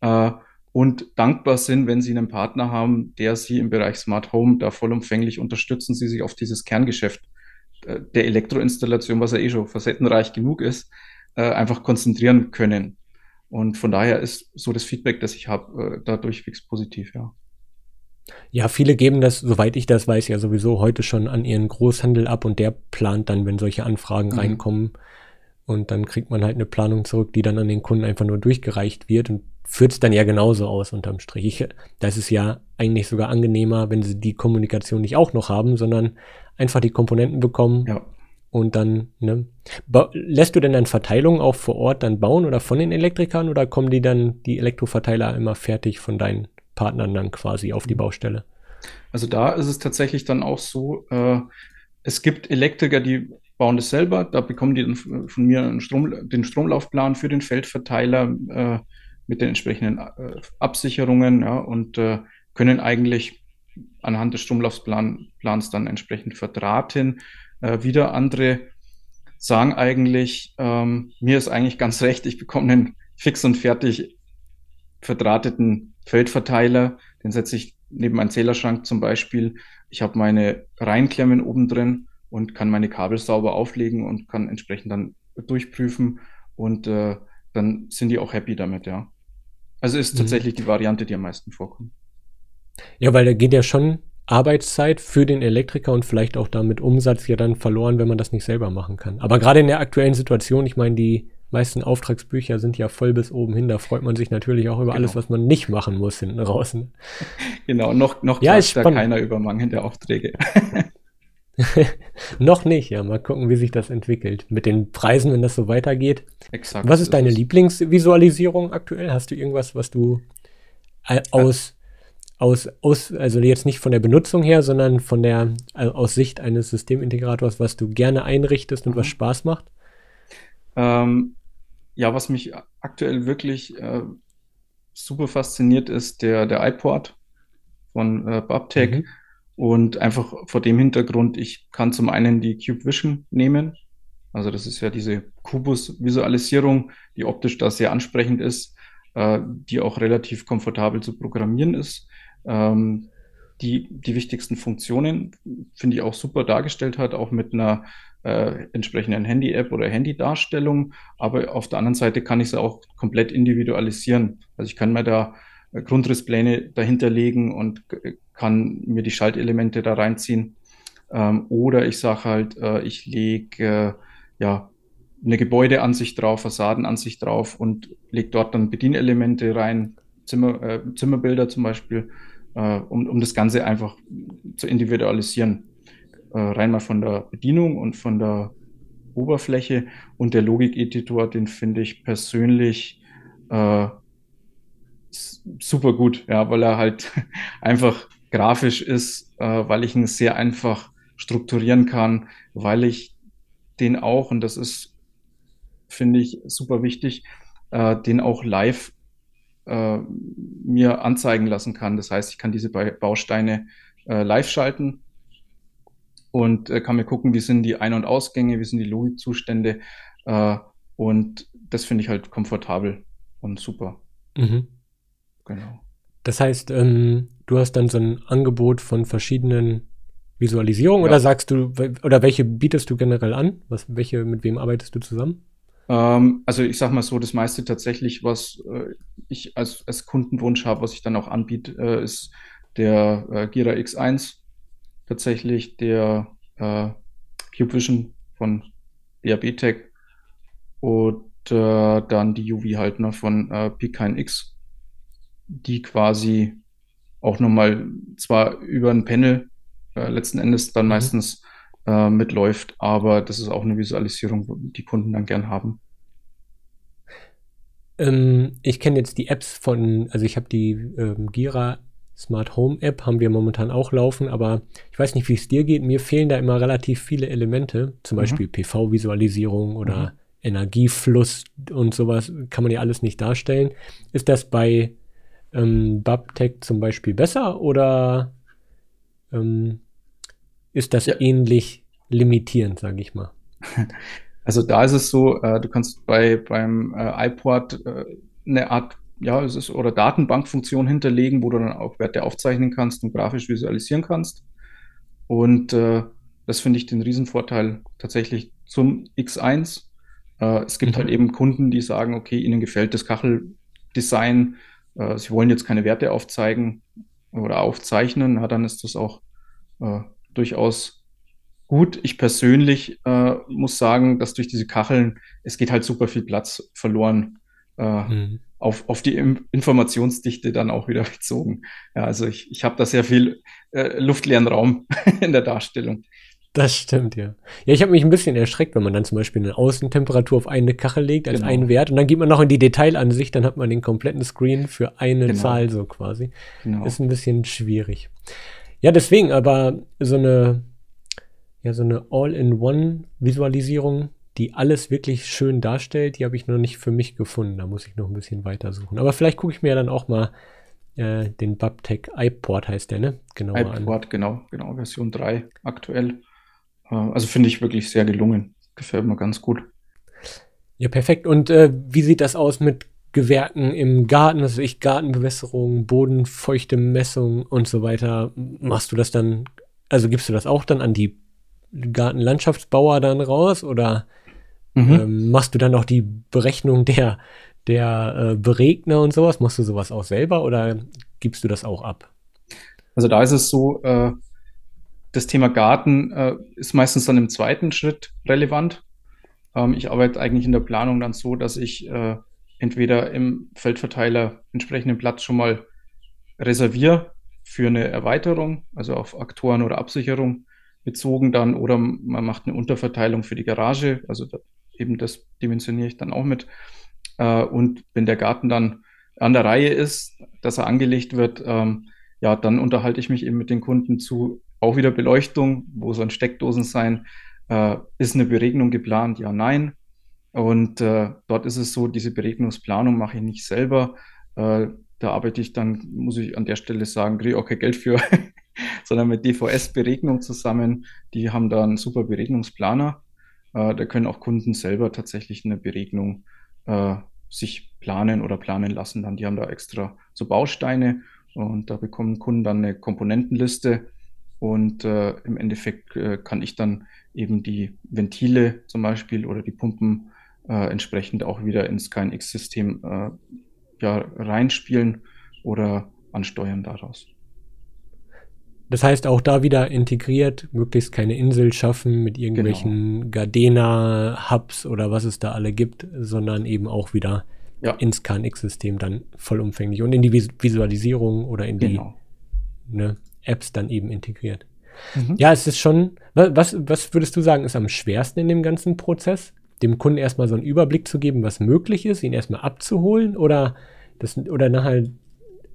äh, und dankbar sind, wenn sie einen Partner haben, der sie im Bereich Smart Home da vollumfänglich unterstützen, sie sich auf dieses Kerngeschäft äh, der Elektroinstallation, was ja eh schon facettenreich genug ist, äh, einfach konzentrieren können. Und von daher ist so das Feedback, das ich habe, äh, da durchwegs positiv, ja. Ja, viele geben das, soweit ich das weiß, ja sowieso heute schon an ihren Großhandel ab und der plant dann, wenn solche Anfragen mhm. reinkommen. Und dann kriegt man halt eine Planung zurück, die dann an den Kunden einfach nur durchgereicht wird und führt es dann ja genauso aus unterm Strich. Ich, das ist ja eigentlich sogar angenehmer, wenn sie die Kommunikation nicht auch noch haben, sondern einfach die Komponenten bekommen ja. Und dann, ne? Lässt du denn dann Verteilungen auch vor Ort dann bauen oder von den Elektrikern oder kommen die dann, die Elektroverteiler immer fertig von deinen Partnern dann quasi auf die mhm. Baustelle? Also da ist es tatsächlich dann auch so, äh, es gibt Elektriker, die bauen das selber, da bekommen die dann von mir Strom, den Stromlaufplan für den Feldverteiler äh, mit den entsprechenden äh, Absicherungen ja, und äh, können eigentlich anhand des Stromlaufplans dann entsprechend verdrahten. Äh, wieder andere sagen eigentlich, ähm, mir ist eigentlich ganz recht, ich bekomme einen fix und fertig verdrahteten Feldverteiler, den setze ich neben einen Zählerschrank zum Beispiel. Ich habe meine Reinklemmen oben drin und kann meine Kabel sauber auflegen und kann entsprechend dann durchprüfen und äh, dann sind die auch happy damit, ja. Also ist mhm. tatsächlich die Variante, die am meisten vorkommt. Ja, weil da geht ja schon Arbeitszeit für den Elektriker und vielleicht auch damit Umsatz ja dann verloren, wenn man das nicht selber machen kann. Aber gerade in der aktuellen Situation, ich meine, die meisten Auftragsbücher sind ja voll bis oben hin. Da freut man sich natürlich auch über genau. alles, was man nicht machen muss hinten raus. Ne? Genau, noch, noch ja, ist da keiner über mangelnde Aufträge. noch nicht, ja. Mal gucken, wie sich das entwickelt. Mit den Preisen, wenn das so weitergeht. Exakt. Was ist deine Lieblingsvisualisierung aktuell? Hast du irgendwas, was du äh, aus, aus, aus, also jetzt nicht von der Benutzung her, sondern von der, also aus Sicht eines Systemintegrators, was du gerne einrichtest und mhm. was Spaß macht? Ähm, ja, was mich aktuell wirklich äh, super fasziniert, ist der, der iPort von äh, Babtech. Mhm. Und einfach vor dem Hintergrund, ich kann zum einen die Cube Vision nehmen. Also das ist ja diese Kubus-Visualisierung, die optisch da sehr ansprechend ist, äh, die auch relativ komfortabel zu programmieren ist. Ähm, die, die wichtigsten Funktionen finde ich auch super dargestellt hat, auch mit einer äh, entsprechenden Handy-App oder Handy-Darstellung. Aber auf der anderen Seite kann ich sie auch komplett individualisieren. Also ich kann mir da äh, Grundrisspläne dahinterlegen und kann mir die Schaltelemente da reinziehen. Ähm, oder ich sage halt, äh, ich lege äh, ja eine Gebäudeansicht drauf, Fassadenansicht drauf und lege dort dann Bedienelemente rein, Zimmer, äh, Zimmerbilder zum Beispiel, äh, um, um das Ganze einfach zu individualisieren. Äh, rein mal von der Bedienung und von der Oberfläche und der Logik-Editor, den finde ich persönlich äh, super gut, ja, weil er halt einfach grafisch ist, äh, weil ich ihn sehr einfach strukturieren kann, weil ich den auch, und das ist, finde ich, super wichtig, äh, den auch live äh, mir anzeigen lassen kann. Das heißt, ich kann diese Bausteine äh, live schalten und äh, kann mir gucken, wie sind die Ein- und Ausgänge, wie sind die Logikzustände. Äh, und das finde ich halt komfortabel und super. Mhm. Genau. Das heißt, ähm, du hast dann so ein Angebot von verschiedenen Visualisierungen ja. oder sagst du, oder welche bietest du generell an? Was, welche, mit wem arbeitest du zusammen? Ähm, also ich sag mal so, das meiste tatsächlich, was äh, ich als, als Kundenwunsch habe, was ich dann auch anbiete, äh, ist der äh, Gira X1, tatsächlich der äh, CubeVision von DAB Tech und äh, dann die UV-Haltner von äh, P9X die quasi auch nochmal zwar über ein Panel äh, letzten Endes dann mhm. meistens äh, mitläuft, aber das ist auch eine Visualisierung, die Kunden dann gern haben. Ähm, ich kenne jetzt die Apps von, also ich habe die ähm, Gira Smart Home App haben wir momentan auch laufen, aber ich weiß nicht, wie es dir geht. Mir fehlen da immer relativ viele Elemente, zum mhm. Beispiel PV-Visualisierung oder mhm. Energiefluss und sowas kann man ja alles nicht darstellen. Ist das bei ähm, Babtech zum Beispiel besser oder ähm, ist das ja. ähnlich limitierend, sage ich mal? Also da ist es so, äh, du kannst bei beim äh, iPod äh, eine Art ja, es ist oder Datenbankfunktion hinterlegen, wo du dann auch Werte aufzeichnen kannst und grafisch visualisieren kannst. Und äh, das finde ich den Riesenvorteil tatsächlich zum X1. Äh, es gibt mhm. halt eben Kunden, die sagen, okay, ihnen gefällt das Kacheldesign, äh, sie wollen jetzt keine Werte aufzeigen oder aufzeichnen, na, dann ist das auch durchaus gut. Ich persönlich äh, muss sagen, dass durch diese Kacheln, es geht halt super viel Platz verloren. Äh, mhm auf, auf die Informationsdichte dann auch wieder bezogen. Ja, also ich, ich habe da sehr viel äh, luftleeren Raum in der Darstellung. Das stimmt, ja. Ja, ich habe mich ein bisschen erschreckt, wenn man dann zum Beispiel eine Außentemperatur auf eine Kachel legt als genau. einen Wert und dann geht man noch in die Detailansicht, dann hat man den kompletten Screen für eine genau. Zahl so quasi. Genau. Ist ein bisschen schwierig. Ja, deswegen, aber so eine, ja, so eine All-in-One-Visualisierung die alles wirklich schön darstellt, die habe ich noch nicht für mich gefunden. Da muss ich noch ein bisschen weiter suchen. Aber vielleicht gucke ich mir dann auch mal äh, den Babtech iPort heißt der, ne? Genau. iPort, genau, genau, Version 3 aktuell. Äh, also finde ich wirklich sehr gelungen. Gefällt mir ganz gut. Ja, perfekt. Und äh, wie sieht das aus mit Gewerken im Garten, also ich Gartenbewässerung, Bodenfeuchte Messung und so weiter? Machst du das dann, also gibst du das auch dann an die Gartenlandschaftsbauer dann raus oder Mhm. Ähm, machst du dann auch die Berechnung der, der äh, Beregner und sowas? Machst du sowas auch selber oder gibst du das auch ab? Also da ist es so, äh, das Thema Garten äh, ist meistens dann im zweiten Schritt relevant. Ähm, ich arbeite eigentlich in der Planung dann so, dass ich äh, entweder im Feldverteiler entsprechenden Platz schon mal reserviere für eine Erweiterung, also auf Aktoren oder Absicherung bezogen dann, oder man macht eine Unterverteilung für die Garage. Also eben das dimensioniere ich dann auch mit. Äh, und wenn der Garten dann an der Reihe ist, dass er angelegt wird, ähm, ja, dann unterhalte ich mich eben mit den Kunden zu auch wieder Beleuchtung, wo sollen Steckdosen sein, äh, ist eine Beregnung geplant, ja, nein. Und äh, dort ist es so, diese Beregnungsplanung mache ich nicht selber. Äh, da arbeite ich dann, muss ich an der Stelle sagen, kriege auch kein Geld für, sondern mit DVS Beregnung zusammen. Die haben da einen super Beregnungsplaner. Äh, da können auch Kunden selber tatsächlich eine Beregnung äh, sich planen oder planen lassen. Dann, die haben da extra so Bausteine und da bekommen Kunden dann eine Komponentenliste und äh, im Endeffekt äh, kann ich dann eben die Ventile zum Beispiel oder die Pumpen äh, entsprechend auch wieder ins KNX-System äh, ja, reinspielen oder ansteuern daraus. Das heißt auch da wieder integriert, möglichst keine Insel schaffen mit irgendwelchen genau. Gardena-Hubs oder was es da alle gibt, sondern eben auch wieder ja. ins KNX-System dann vollumfänglich und in die Vis Visualisierung oder in die genau. ne, Apps dann eben integriert. Mhm. Ja, es ist schon, was, was würdest du sagen, ist am schwersten in dem ganzen Prozess? Dem Kunden erstmal so einen Überblick zu geben, was möglich ist, ihn erstmal abzuholen oder das, oder nachher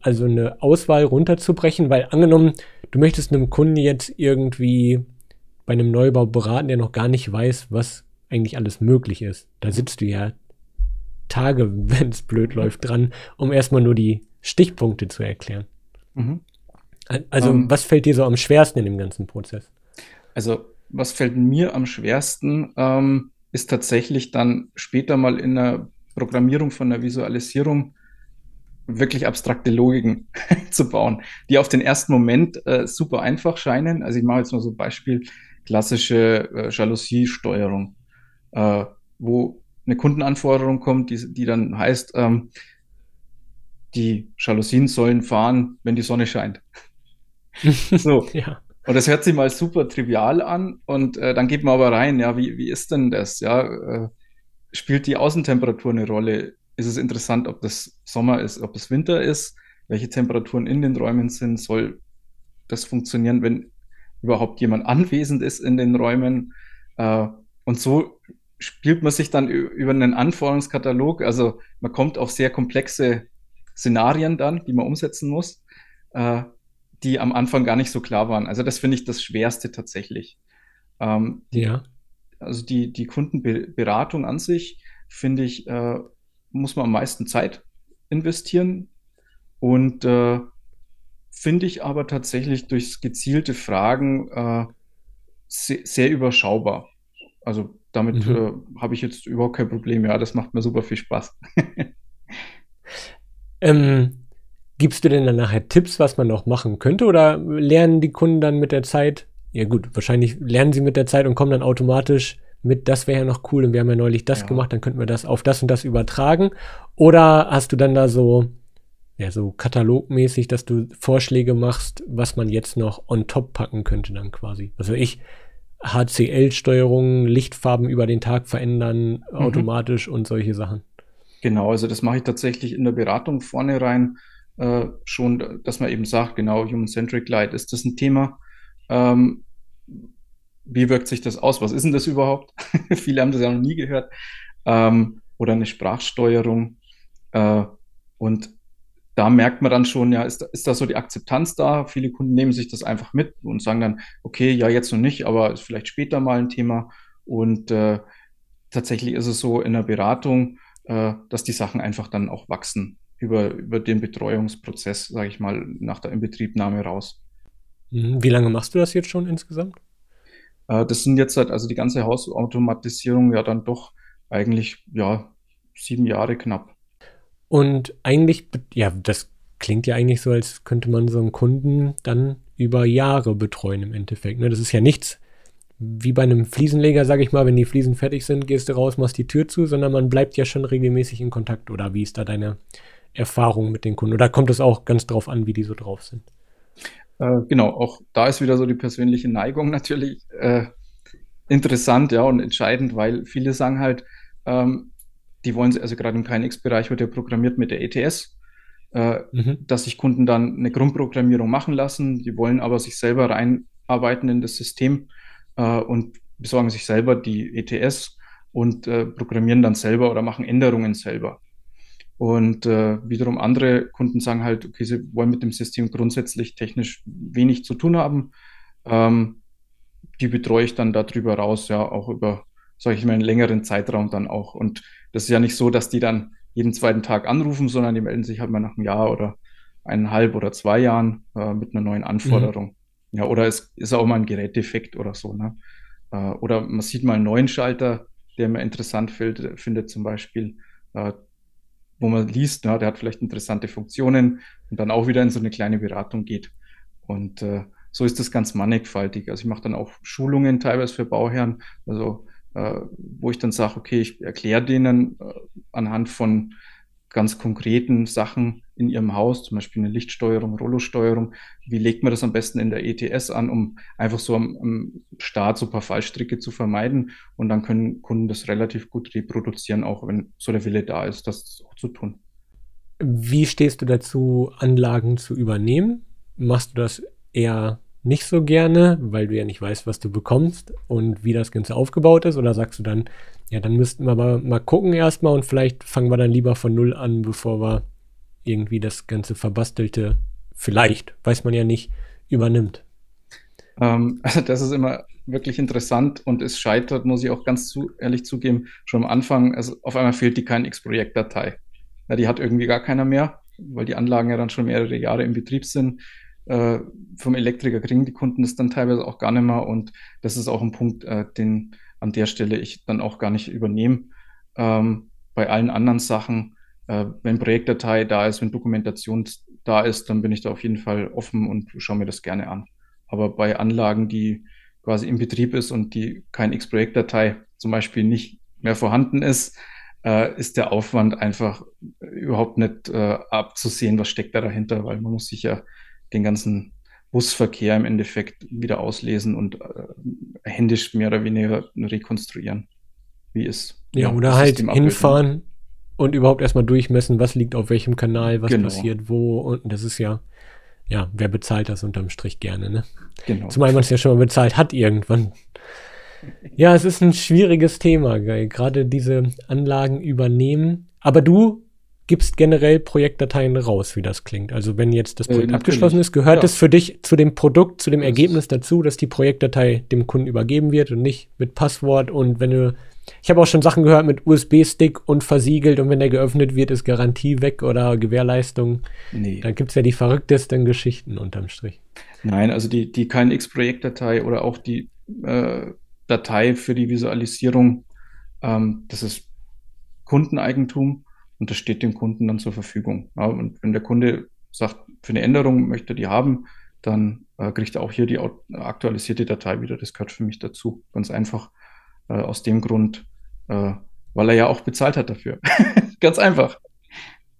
also eine Auswahl runterzubrechen, weil angenommen, du möchtest einem Kunden jetzt irgendwie bei einem Neubau beraten, der noch gar nicht weiß, was eigentlich alles möglich ist. Da sitzt du ja Tage, wenn es blöd läuft, dran, um erstmal nur die Stichpunkte zu erklären. Mhm. Also, um, ähm. was fällt dir so am schwersten in dem ganzen Prozess? Also, was fällt mir am schwersten, ähm, ist tatsächlich dann später mal in der Programmierung von der Visualisierung wirklich abstrakte Logiken zu bauen, die auf den ersten Moment äh, super einfach scheinen. Also ich mache jetzt mal so ein Beispiel, klassische äh, Jalousie-Steuerung, äh, wo eine Kundenanforderung kommt, die, die dann heißt, ähm, die Jalousien sollen fahren, wenn die Sonne scheint. so. ja. Und das hört sich mal super trivial an und äh, dann geht man aber rein, ja, wie, wie ist denn das? Ja, äh, spielt die Außentemperatur eine Rolle? ist es interessant, ob das Sommer ist, ob es Winter ist. welche Temperaturen in den Räumen sind, soll das funktionieren, wenn überhaupt jemand anwesend ist in den Räumen. Äh, und so spielt man sich dann über einen Anforderungskatalog. Also man kommt auf sehr komplexe Szenarien dann, die man umsetzen muss, äh, die am Anfang gar nicht so klar waren. Also das finde ich das Schwerste tatsächlich. Ähm, ja. Also die, die Kundenberatung an sich, finde ich, äh, muss man am meisten Zeit investieren. Und äh, finde ich aber tatsächlich durch gezielte Fragen äh, sehr, sehr, überschaubar. Also damit mhm. äh, habe ich jetzt überhaupt kein Problem. Ja, das macht mir super viel Spaß. ähm, gibst du denn dann nachher Tipps, was man noch machen könnte? Oder lernen die Kunden dann mit der Zeit? Ja gut, wahrscheinlich lernen sie mit der Zeit und kommen dann automatisch mit, das wäre ja noch cool und wir haben ja neulich das ja. gemacht, dann könnten wir das auf das und das übertragen. Oder hast du dann da so ja, so katalogmäßig, dass du Vorschläge machst, was man jetzt noch on top packen könnte dann quasi. Also ich, HCL-Steuerung, Lichtfarben über den Tag verändern mhm. automatisch und solche Sachen. Genau, also das mache ich tatsächlich in der Beratung vorne rein äh, schon, dass man eben sagt, genau, Human-Centric Light, ist das ein Thema? Ähm, wie wirkt sich das aus? Was ist denn das überhaupt? Viele haben das ja noch nie gehört. Ähm, oder eine Sprachsteuerung. Äh, und da merkt man dann schon, ja, ist, ist da so die Akzeptanz da? Viele Kunden nehmen sich das einfach mit und sagen dann, okay, ja, jetzt noch nicht, aber ist vielleicht später mal ein Thema. Und äh, tatsächlich ist es so in der Beratung, äh, dass die Sachen einfach dann auch wachsen über, über den Betreuungsprozess, sage ich mal, nach der Inbetriebnahme raus. Mhm. Wie lange machst du das jetzt schon insgesamt? Äh, das sind jetzt halt, also die ganze Hausautomatisierung ja dann doch eigentlich, ja, sieben Jahre knapp. Und eigentlich, ja, das klingt ja eigentlich so, als könnte man so einen Kunden dann über Jahre betreuen im Endeffekt. Ne? Das ist ja nichts wie bei einem Fliesenleger, sage ich mal, wenn die Fliesen fertig sind, gehst du raus, machst die Tür zu, sondern man bleibt ja schon regelmäßig in Kontakt. Oder wie ist da deine Erfahrung mit den Kunden? Oder kommt es auch ganz drauf an, wie die so drauf sind? Äh, genau, auch da ist wieder so die persönliche Neigung natürlich äh, interessant, ja, und entscheidend, weil viele sagen halt, ähm, die wollen, also gerade im KNX-Bereich wird ja programmiert mit der ETS, äh, mhm. dass sich Kunden dann eine Grundprogrammierung machen lassen, die wollen aber sich selber reinarbeiten in das System äh, und besorgen sich selber die ETS und äh, programmieren dann selber oder machen Änderungen selber. Und äh, wiederum andere Kunden sagen halt, okay, sie wollen mit dem System grundsätzlich technisch wenig zu tun haben. Ähm, die betreue ich dann darüber raus, ja, auch über, sage ich mal, einen längeren Zeitraum dann auch. Und das ist ja nicht so, dass die dann jeden zweiten Tag anrufen, sondern die melden sich halt mal nach einem Jahr oder eineinhalb oder zwei Jahren äh, mit einer neuen Anforderung. Mhm. Ja, oder es ist auch mal ein Gerätdefekt oder so. Ne? Äh, oder man sieht mal einen neuen Schalter, der mir interessant findet, findet zum Beispiel, äh, wo man liest, na, der hat vielleicht interessante Funktionen und dann auch wieder in so eine kleine Beratung geht. Und äh, so ist das ganz mannigfaltig. Also ich mache dann auch Schulungen teilweise für Bauherren, also äh, wo ich dann sage, okay, ich erkläre denen äh, anhand von ganz konkreten Sachen in ihrem Haus, zum Beispiel eine Lichtsteuerung, Rollosteuerung, wie legt man das am besten in der ETS an, um einfach so am, am Start so ein paar Fallstricke zu vermeiden und dann können Kunden das relativ gut reproduzieren, auch wenn so der Wille da ist, das auch zu tun. Wie stehst du dazu, Anlagen zu übernehmen? Machst du das eher nicht so gerne, weil du ja nicht weißt, was du bekommst und wie das Ganze aufgebaut ist? Oder sagst du dann, ja, dann müssten wir mal, mal gucken erstmal und vielleicht fangen wir dann lieber von Null an, bevor wir irgendwie das ganze Verbastelte, vielleicht, weiß man ja nicht, übernimmt? Ähm, also das ist immer wirklich interessant und es scheitert, muss ich auch ganz zu, ehrlich zugeben, schon am Anfang, also auf einmal fehlt die kein X-Projekt-Datei. Ja, die hat irgendwie gar keiner mehr, weil die Anlagen ja dann schon mehrere Jahre im Betrieb sind äh, vom Elektriker kriegen die Kunden das dann teilweise auch gar nicht mehr. Und das ist auch ein Punkt, äh, den an der Stelle ich dann auch gar nicht übernehme. Ähm, bei allen anderen Sachen, äh, wenn Projektdatei da ist, wenn Dokumentation da ist, dann bin ich da auf jeden Fall offen und schaue mir das gerne an. Aber bei Anlagen, die quasi im Betrieb ist und die kein X-Projektdatei zum Beispiel nicht mehr vorhanden ist, äh, ist der Aufwand einfach überhaupt nicht äh, abzusehen, was steckt da dahinter, weil man muss sich ja den ganzen Busverkehr im Endeffekt wieder auslesen und äh, händisch mehr oder weniger rekonstruieren, wie es. Ja, ja oder halt hinfahren und überhaupt erstmal durchmessen, was liegt auf welchem Kanal, was genau. passiert wo. Und das ist ja, ja, wer bezahlt das unterm Strich gerne, ne? Genau. Zumal man es ja schon mal bezahlt hat irgendwann. Ja, es ist ein schwieriges Thema, geil. Gerade diese Anlagen übernehmen. Aber du gibst generell Projektdateien raus, wie das klingt. Also wenn jetzt das äh, Projekt äh, abgeschlossen ist, gehört ja. es für dich zu dem Produkt, zu dem das Ergebnis dazu, dass die Projektdatei dem Kunden übergeben wird und nicht mit Passwort und wenn du ich habe auch schon Sachen gehört mit USB-Stick und versiegelt und wenn der geöffnet wird, ist Garantie weg oder Gewährleistung. Nee. Dann gibt es ja die verrücktesten Geschichten unterm Strich. Nein, also die, die KNX-Projektdatei oder auch die äh, Datei für die Visualisierung, ähm, das ist Kundeneigentum und das steht dem Kunden dann zur Verfügung. Ja, und wenn der Kunde sagt, für eine Änderung möchte die haben, dann äh, kriegt er auch hier die aktualisierte Datei wieder. Das gehört für mich dazu. Ganz einfach äh, aus dem Grund, äh, weil er ja auch bezahlt hat dafür. Ganz einfach.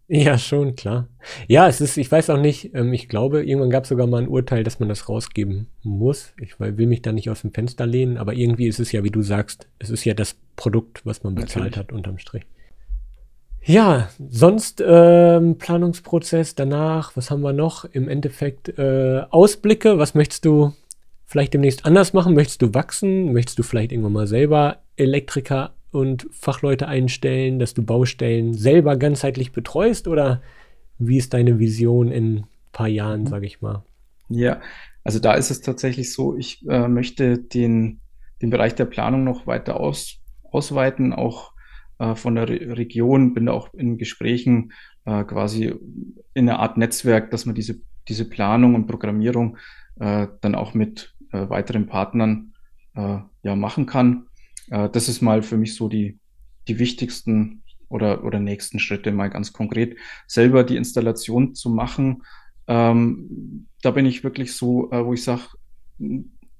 Ja, schon, klar. Ja, es ist, ich weiß auch nicht, ähm, ich glaube, irgendwann gab es sogar mal ein Urteil, dass man das rausgeben muss. Ich will mich da nicht aus dem Fenster lehnen, aber irgendwie ist es ja, wie du sagst, es ist ja das Produkt, was man bezahlt Natürlich. hat, unterm Strich. Ja, sonst ähm, Planungsprozess danach, was haben wir noch? Im Endeffekt äh, Ausblicke, was möchtest du vielleicht demnächst anders machen? Möchtest du wachsen? Möchtest du vielleicht irgendwann mal selber Elektriker und Fachleute einstellen, dass du Baustellen selber ganzheitlich betreust? Oder wie ist deine Vision in ein paar Jahren, sage ich mal? Ja, also da ist es tatsächlich so, ich äh, möchte den, den Bereich der Planung noch weiter aus, ausweiten, auch äh, von der Re Region, bin da auch in Gesprächen äh, quasi in einer Art Netzwerk, dass man diese, diese Planung und Programmierung äh, dann auch mit äh, weiteren Partnern äh, ja machen kann. Äh, das ist mal für mich so die, die wichtigsten oder, oder nächsten Schritte mal ganz konkret. Selber die Installation zu machen, ähm, da bin ich wirklich so, wo ich sage,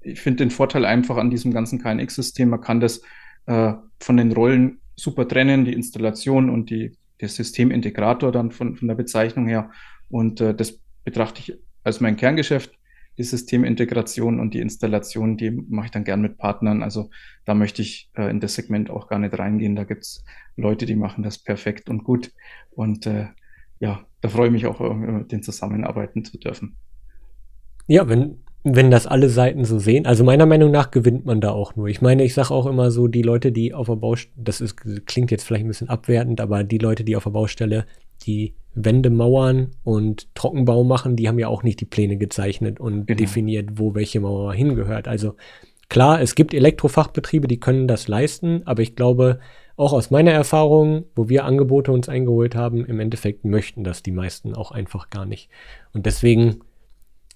ich finde den Vorteil einfach an diesem ganzen KNX-System, man kann das äh, von den Rollen super trennen, die Installation und die, der Systemintegrator dann von, von der Bezeichnung her. Und äh, das betrachte ich als mein Kerngeschäft die Systemintegration und die Installation, die mache ich dann gern mit Partnern. Also da möchte ich äh, in das Segment auch gar nicht reingehen. Da gibt es Leute, die machen das perfekt und gut. Und äh, ja, da freue ich mich auch, äh, mit denen zusammenarbeiten zu dürfen. Ja, wenn, wenn das alle Seiten so sehen, also meiner Meinung nach gewinnt man da auch nur. Ich meine, ich sage auch immer so, die Leute, die auf der Baustelle, das ist, klingt jetzt vielleicht ein bisschen abwertend, aber die Leute, die auf der Baustelle die Wände mauern und Trockenbau machen, die haben ja auch nicht die Pläne gezeichnet und genau. definiert, wo welche Mauer hingehört. Also klar, es gibt Elektrofachbetriebe, die können das leisten, aber ich glaube, auch aus meiner Erfahrung, wo wir Angebote uns eingeholt haben, im Endeffekt möchten das die meisten auch einfach gar nicht. Und deswegen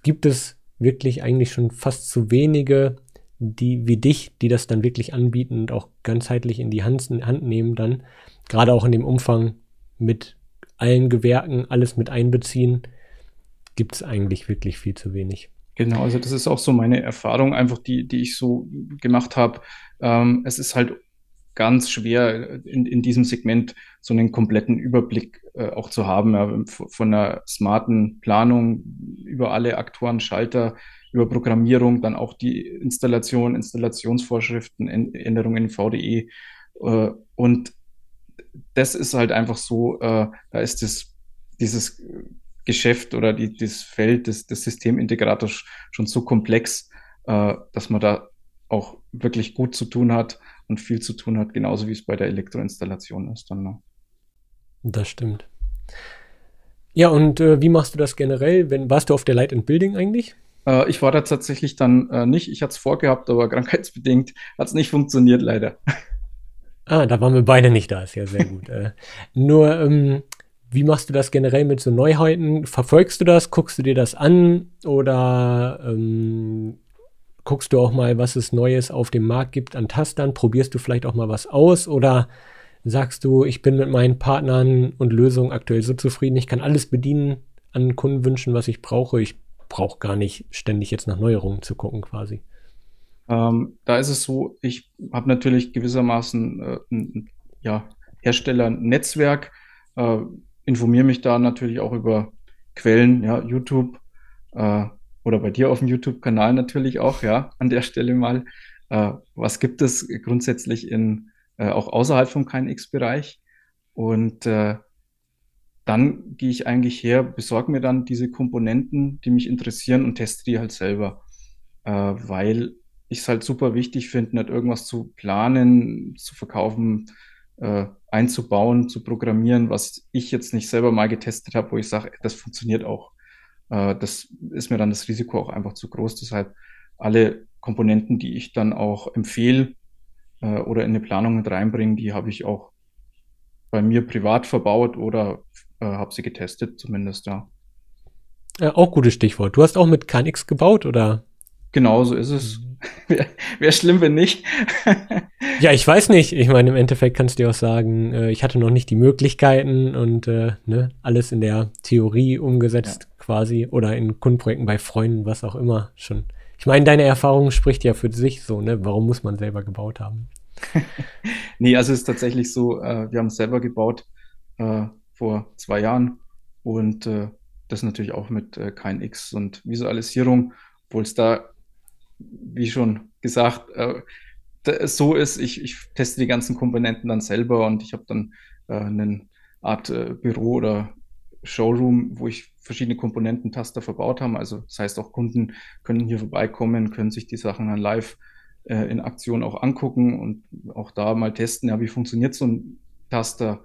gibt es wirklich eigentlich schon fast zu wenige, die wie dich, die das dann wirklich anbieten und auch ganzheitlich in die Hand, Hand nehmen dann, gerade auch in dem Umfang mit allen Gewerken alles mit einbeziehen, gibt es eigentlich wirklich viel zu wenig. Genau, also das ist auch so meine Erfahrung, einfach die, die ich so gemacht habe. Ähm, es ist halt ganz schwer in, in diesem Segment so einen kompletten Überblick äh, auch zu haben, ja, von einer smarten Planung über alle Aktoren, Schalter, über Programmierung, dann auch die Installation, Installationsvorschriften, Änderungen in VDE. Äh, und das ist halt einfach so, äh, da ist das, dieses Geschäft oder die, das Feld des, des Systemintegrators schon so komplex, äh, dass man da auch wirklich gut zu tun hat und viel zu tun hat, genauso wie es bei der Elektroinstallation ist dann. Ne? Das stimmt. Ja, und äh, wie machst du das generell? Wenn, warst du auf der Light and Building eigentlich? Äh, ich war da tatsächlich dann äh, nicht. Ich hatte es vorgehabt, aber krankheitsbedingt hat es nicht funktioniert, leider. Ah, da waren wir beide nicht da, ist ja sehr gut. äh, nur, ähm, wie machst du das generell mit so Neuheiten? Verfolgst du das? Guckst du dir das an? Oder ähm, guckst du auch mal, was es Neues auf dem Markt gibt an Tastern? Probierst du vielleicht auch mal was aus? Oder sagst du, ich bin mit meinen Partnern und Lösungen aktuell so zufrieden, ich kann alles bedienen an Kundenwünschen, was ich brauche. Ich brauche gar nicht ständig jetzt nach Neuerungen zu gucken quasi. Ähm, da ist es so, ich habe natürlich gewissermaßen äh, ein ja, Herstellernetzwerk, äh, informiere mich da natürlich auch über Quellen, ja, YouTube äh, oder bei dir auf dem YouTube-Kanal natürlich auch, ja, an der Stelle mal. Äh, was gibt es grundsätzlich in, äh, auch außerhalb vom KNX-Bereich? Und äh, dann gehe ich eigentlich her, besorge mir dann diese Komponenten, die mich interessieren und teste die halt selber, äh, weil ich es halt super wichtig finde, nicht irgendwas zu planen, zu verkaufen, äh, einzubauen, zu programmieren, was ich jetzt nicht selber mal getestet habe, wo ich sage, das funktioniert auch. Äh, das ist mir dann das Risiko auch einfach zu groß. Deshalb alle Komponenten, die ich dann auch empfehle äh, oder in eine Planung mit reinbringe, die habe ich auch bei mir privat verbaut oder äh, habe sie getestet, zumindest, ja. ja. Auch gutes Stichwort. Du hast auch mit KNX gebaut, oder? Genau, so ist es. Mhm. Wäre wär schlimm, wenn nicht. ja, ich weiß nicht. Ich meine, im Endeffekt kannst du dir auch sagen, ich hatte noch nicht die Möglichkeiten und äh, ne, alles in der Theorie umgesetzt ja. Quasi oder in Kundenprojekten bei Freunden, was auch immer schon. Ich meine, deine Erfahrung spricht ja für sich so, ne? Warum muss man selber gebaut haben? nee, also es ist tatsächlich so, äh, wir haben es selber gebaut äh, vor zwei Jahren und äh, das natürlich auch mit äh, KNX und Visualisierung, obwohl es da wie schon gesagt, äh, so ist, ich, ich teste die ganzen Komponenten dann selber und ich habe dann äh, eine Art äh, Büro oder Showroom, wo ich verschiedene Komponententaster verbaut habe. Also das heißt, auch Kunden können hier vorbeikommen, können sich die Sachen dann live äh, in Aktion auch angucken und auch da mal testen, ja, wie funktioniert so ein Taster?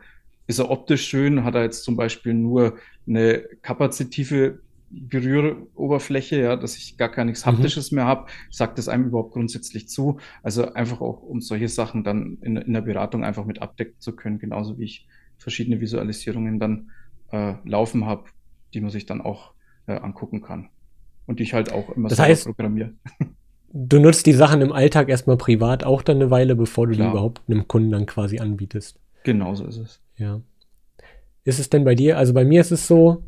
Ist er optisch schön? Hat er jetzt zum Beispiel nur eine kapazitive Berühroberfläche, ja, dass ich gar gar nichts mhm. Haptisches mhm. mehr habe, sagt das einem überhaupt grundsätzlich zu. Also einfach auch, um solche Sachen dann in, in der Beratung einfach mit abdecken zu können, genauso wie ich verschiedene Visualisierungen dann äh, laufen habe, die man sich dann auch äh, angucken kann. Und die ich halt auch immer das heißt, programmiere. Du nutzt die Sachen im Alltag erstmal privat auch dann eine Weile, bevor du Klar. die überhaupt einem Kunden dann quasi anbietest. Genau so ist es. Ja. Ist es denn bei dir? Also bei mir ist es so,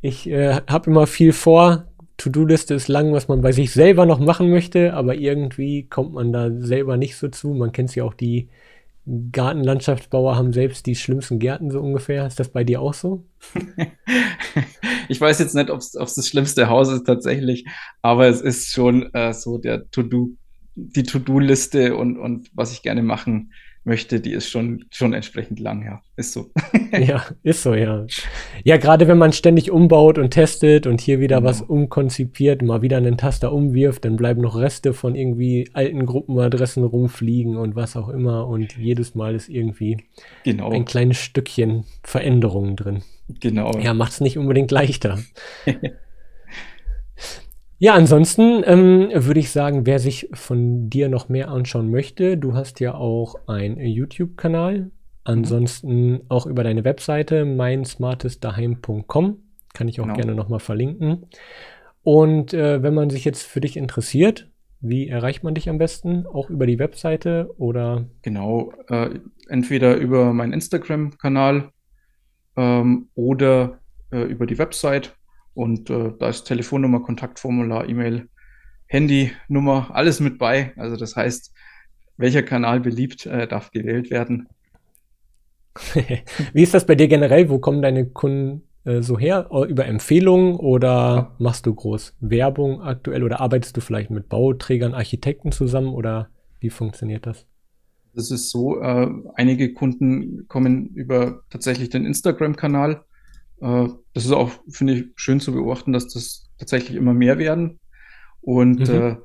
ich äh, habe immer viel vor. To-Do-Liste ist lang, was man bei sich selber noch machen möchte, aber irgendwie kommt man da selber nicht so zu. Man kennt ja auch, die Gartenlandschaftsbauer haben selbst die schlimmsten Gärten so ungefähr. Ist das bei dir auch so? ich weiß jetzt nicht, ob es das schlimmste Haus ist tatsächlich, aber es ist schon äh, so der To-Do, die To-Do-Liste und, und was ich gerne machen möchte, die ist schon, schon entsprechend lang, ja. Ist so. ja, ist so, ja. Ja, gerade wenn man ständig umbaut und testet und hier wieder genau. was umkonzipiert, mal wieder einen Taster umwirft, dann bleiben noch Reste von irgendwie alten Gruppenadressen rumfliegen und was auch immer. Und jedes Mal ist irgendwie genau. ein kleines Stückchen Veränderungen drin. Genau. Ja, macht es nicht unbedingt leichter. Ja, ansonsten ähm, würde ich sagen, wer sich von dir noch mehr anschauen möchte, du hast ja auch einen YouTube-Kanal. Ansonsten auch über deine Webseite meinsmartestdaheim.com. Kann ich auch genau. gerne nochmal verlinken. Und äh, wenn man sich jetzt für dich interessiert, wie erreicht man dich am besten? Auch über die Webseite oder? Genau, äh, entweder über meinen Instagram-Kanal ähm, oder äh, über die Website und äh, da ist Telefonnummer, Kontaktformular, E-Mail, Handynummer, alles mit bei. Also das heißt, welcher Kanal beliebt, äh, darf gewählt werden. Wie ist das bei dir generell? Wo kommen deine Kunden äh, so her? Über Empfehlungen oder ja. machst du groß Werbung aktuell oder arbeitest du vielleicht mit Bauträgern, Architekten zusammen oder wie funktioniert das? Das ist so, äh, einige Kunden kommen über tatsächlich den Instagram-Kanal äh, das ist auch, finde ich, schön zu beobachten, dass das tatsächlich immer mehr werden. Und mhm.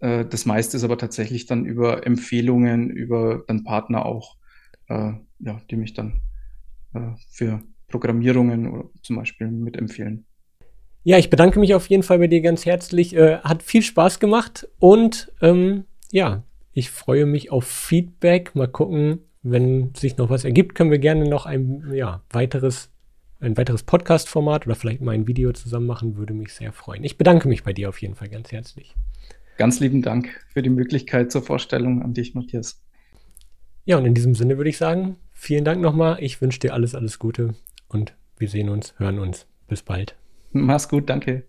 äh, äh, das meiste ist aber tatsächlich dann über Empfehlungen, über dann Partner auch, äh, ja, die mich dann äh, für Programmierungen oder zum Beispiel mitempfehlen. Ja, ich bedanke mich auf jeden Fall bei dir ganz herzlich. Äh, hat viel Spaß gemacht und ähm, ja, ich freue mich auf Feedback. Mal gucken, wenn sich noch was ergibt, können wir gerne noch ein ja, weiteres ein weiteres Podcast-Format oder vielleicht mal ein Video zusammen machen, würde mich sehr freuen. Ich bedanke mich bei dir auf jeden Fall ganz herzlich. Ganz lieben Dank für die Möglichkeit zur Vorstellung an dich, Matthias. Ja, und in diesem Sinne würde ich sagen, vielen Dank nochmal. Ich wünsche dir alles, alles Gute und wir sehen uns, hören uns. Bis bald. Mach's gut, danke.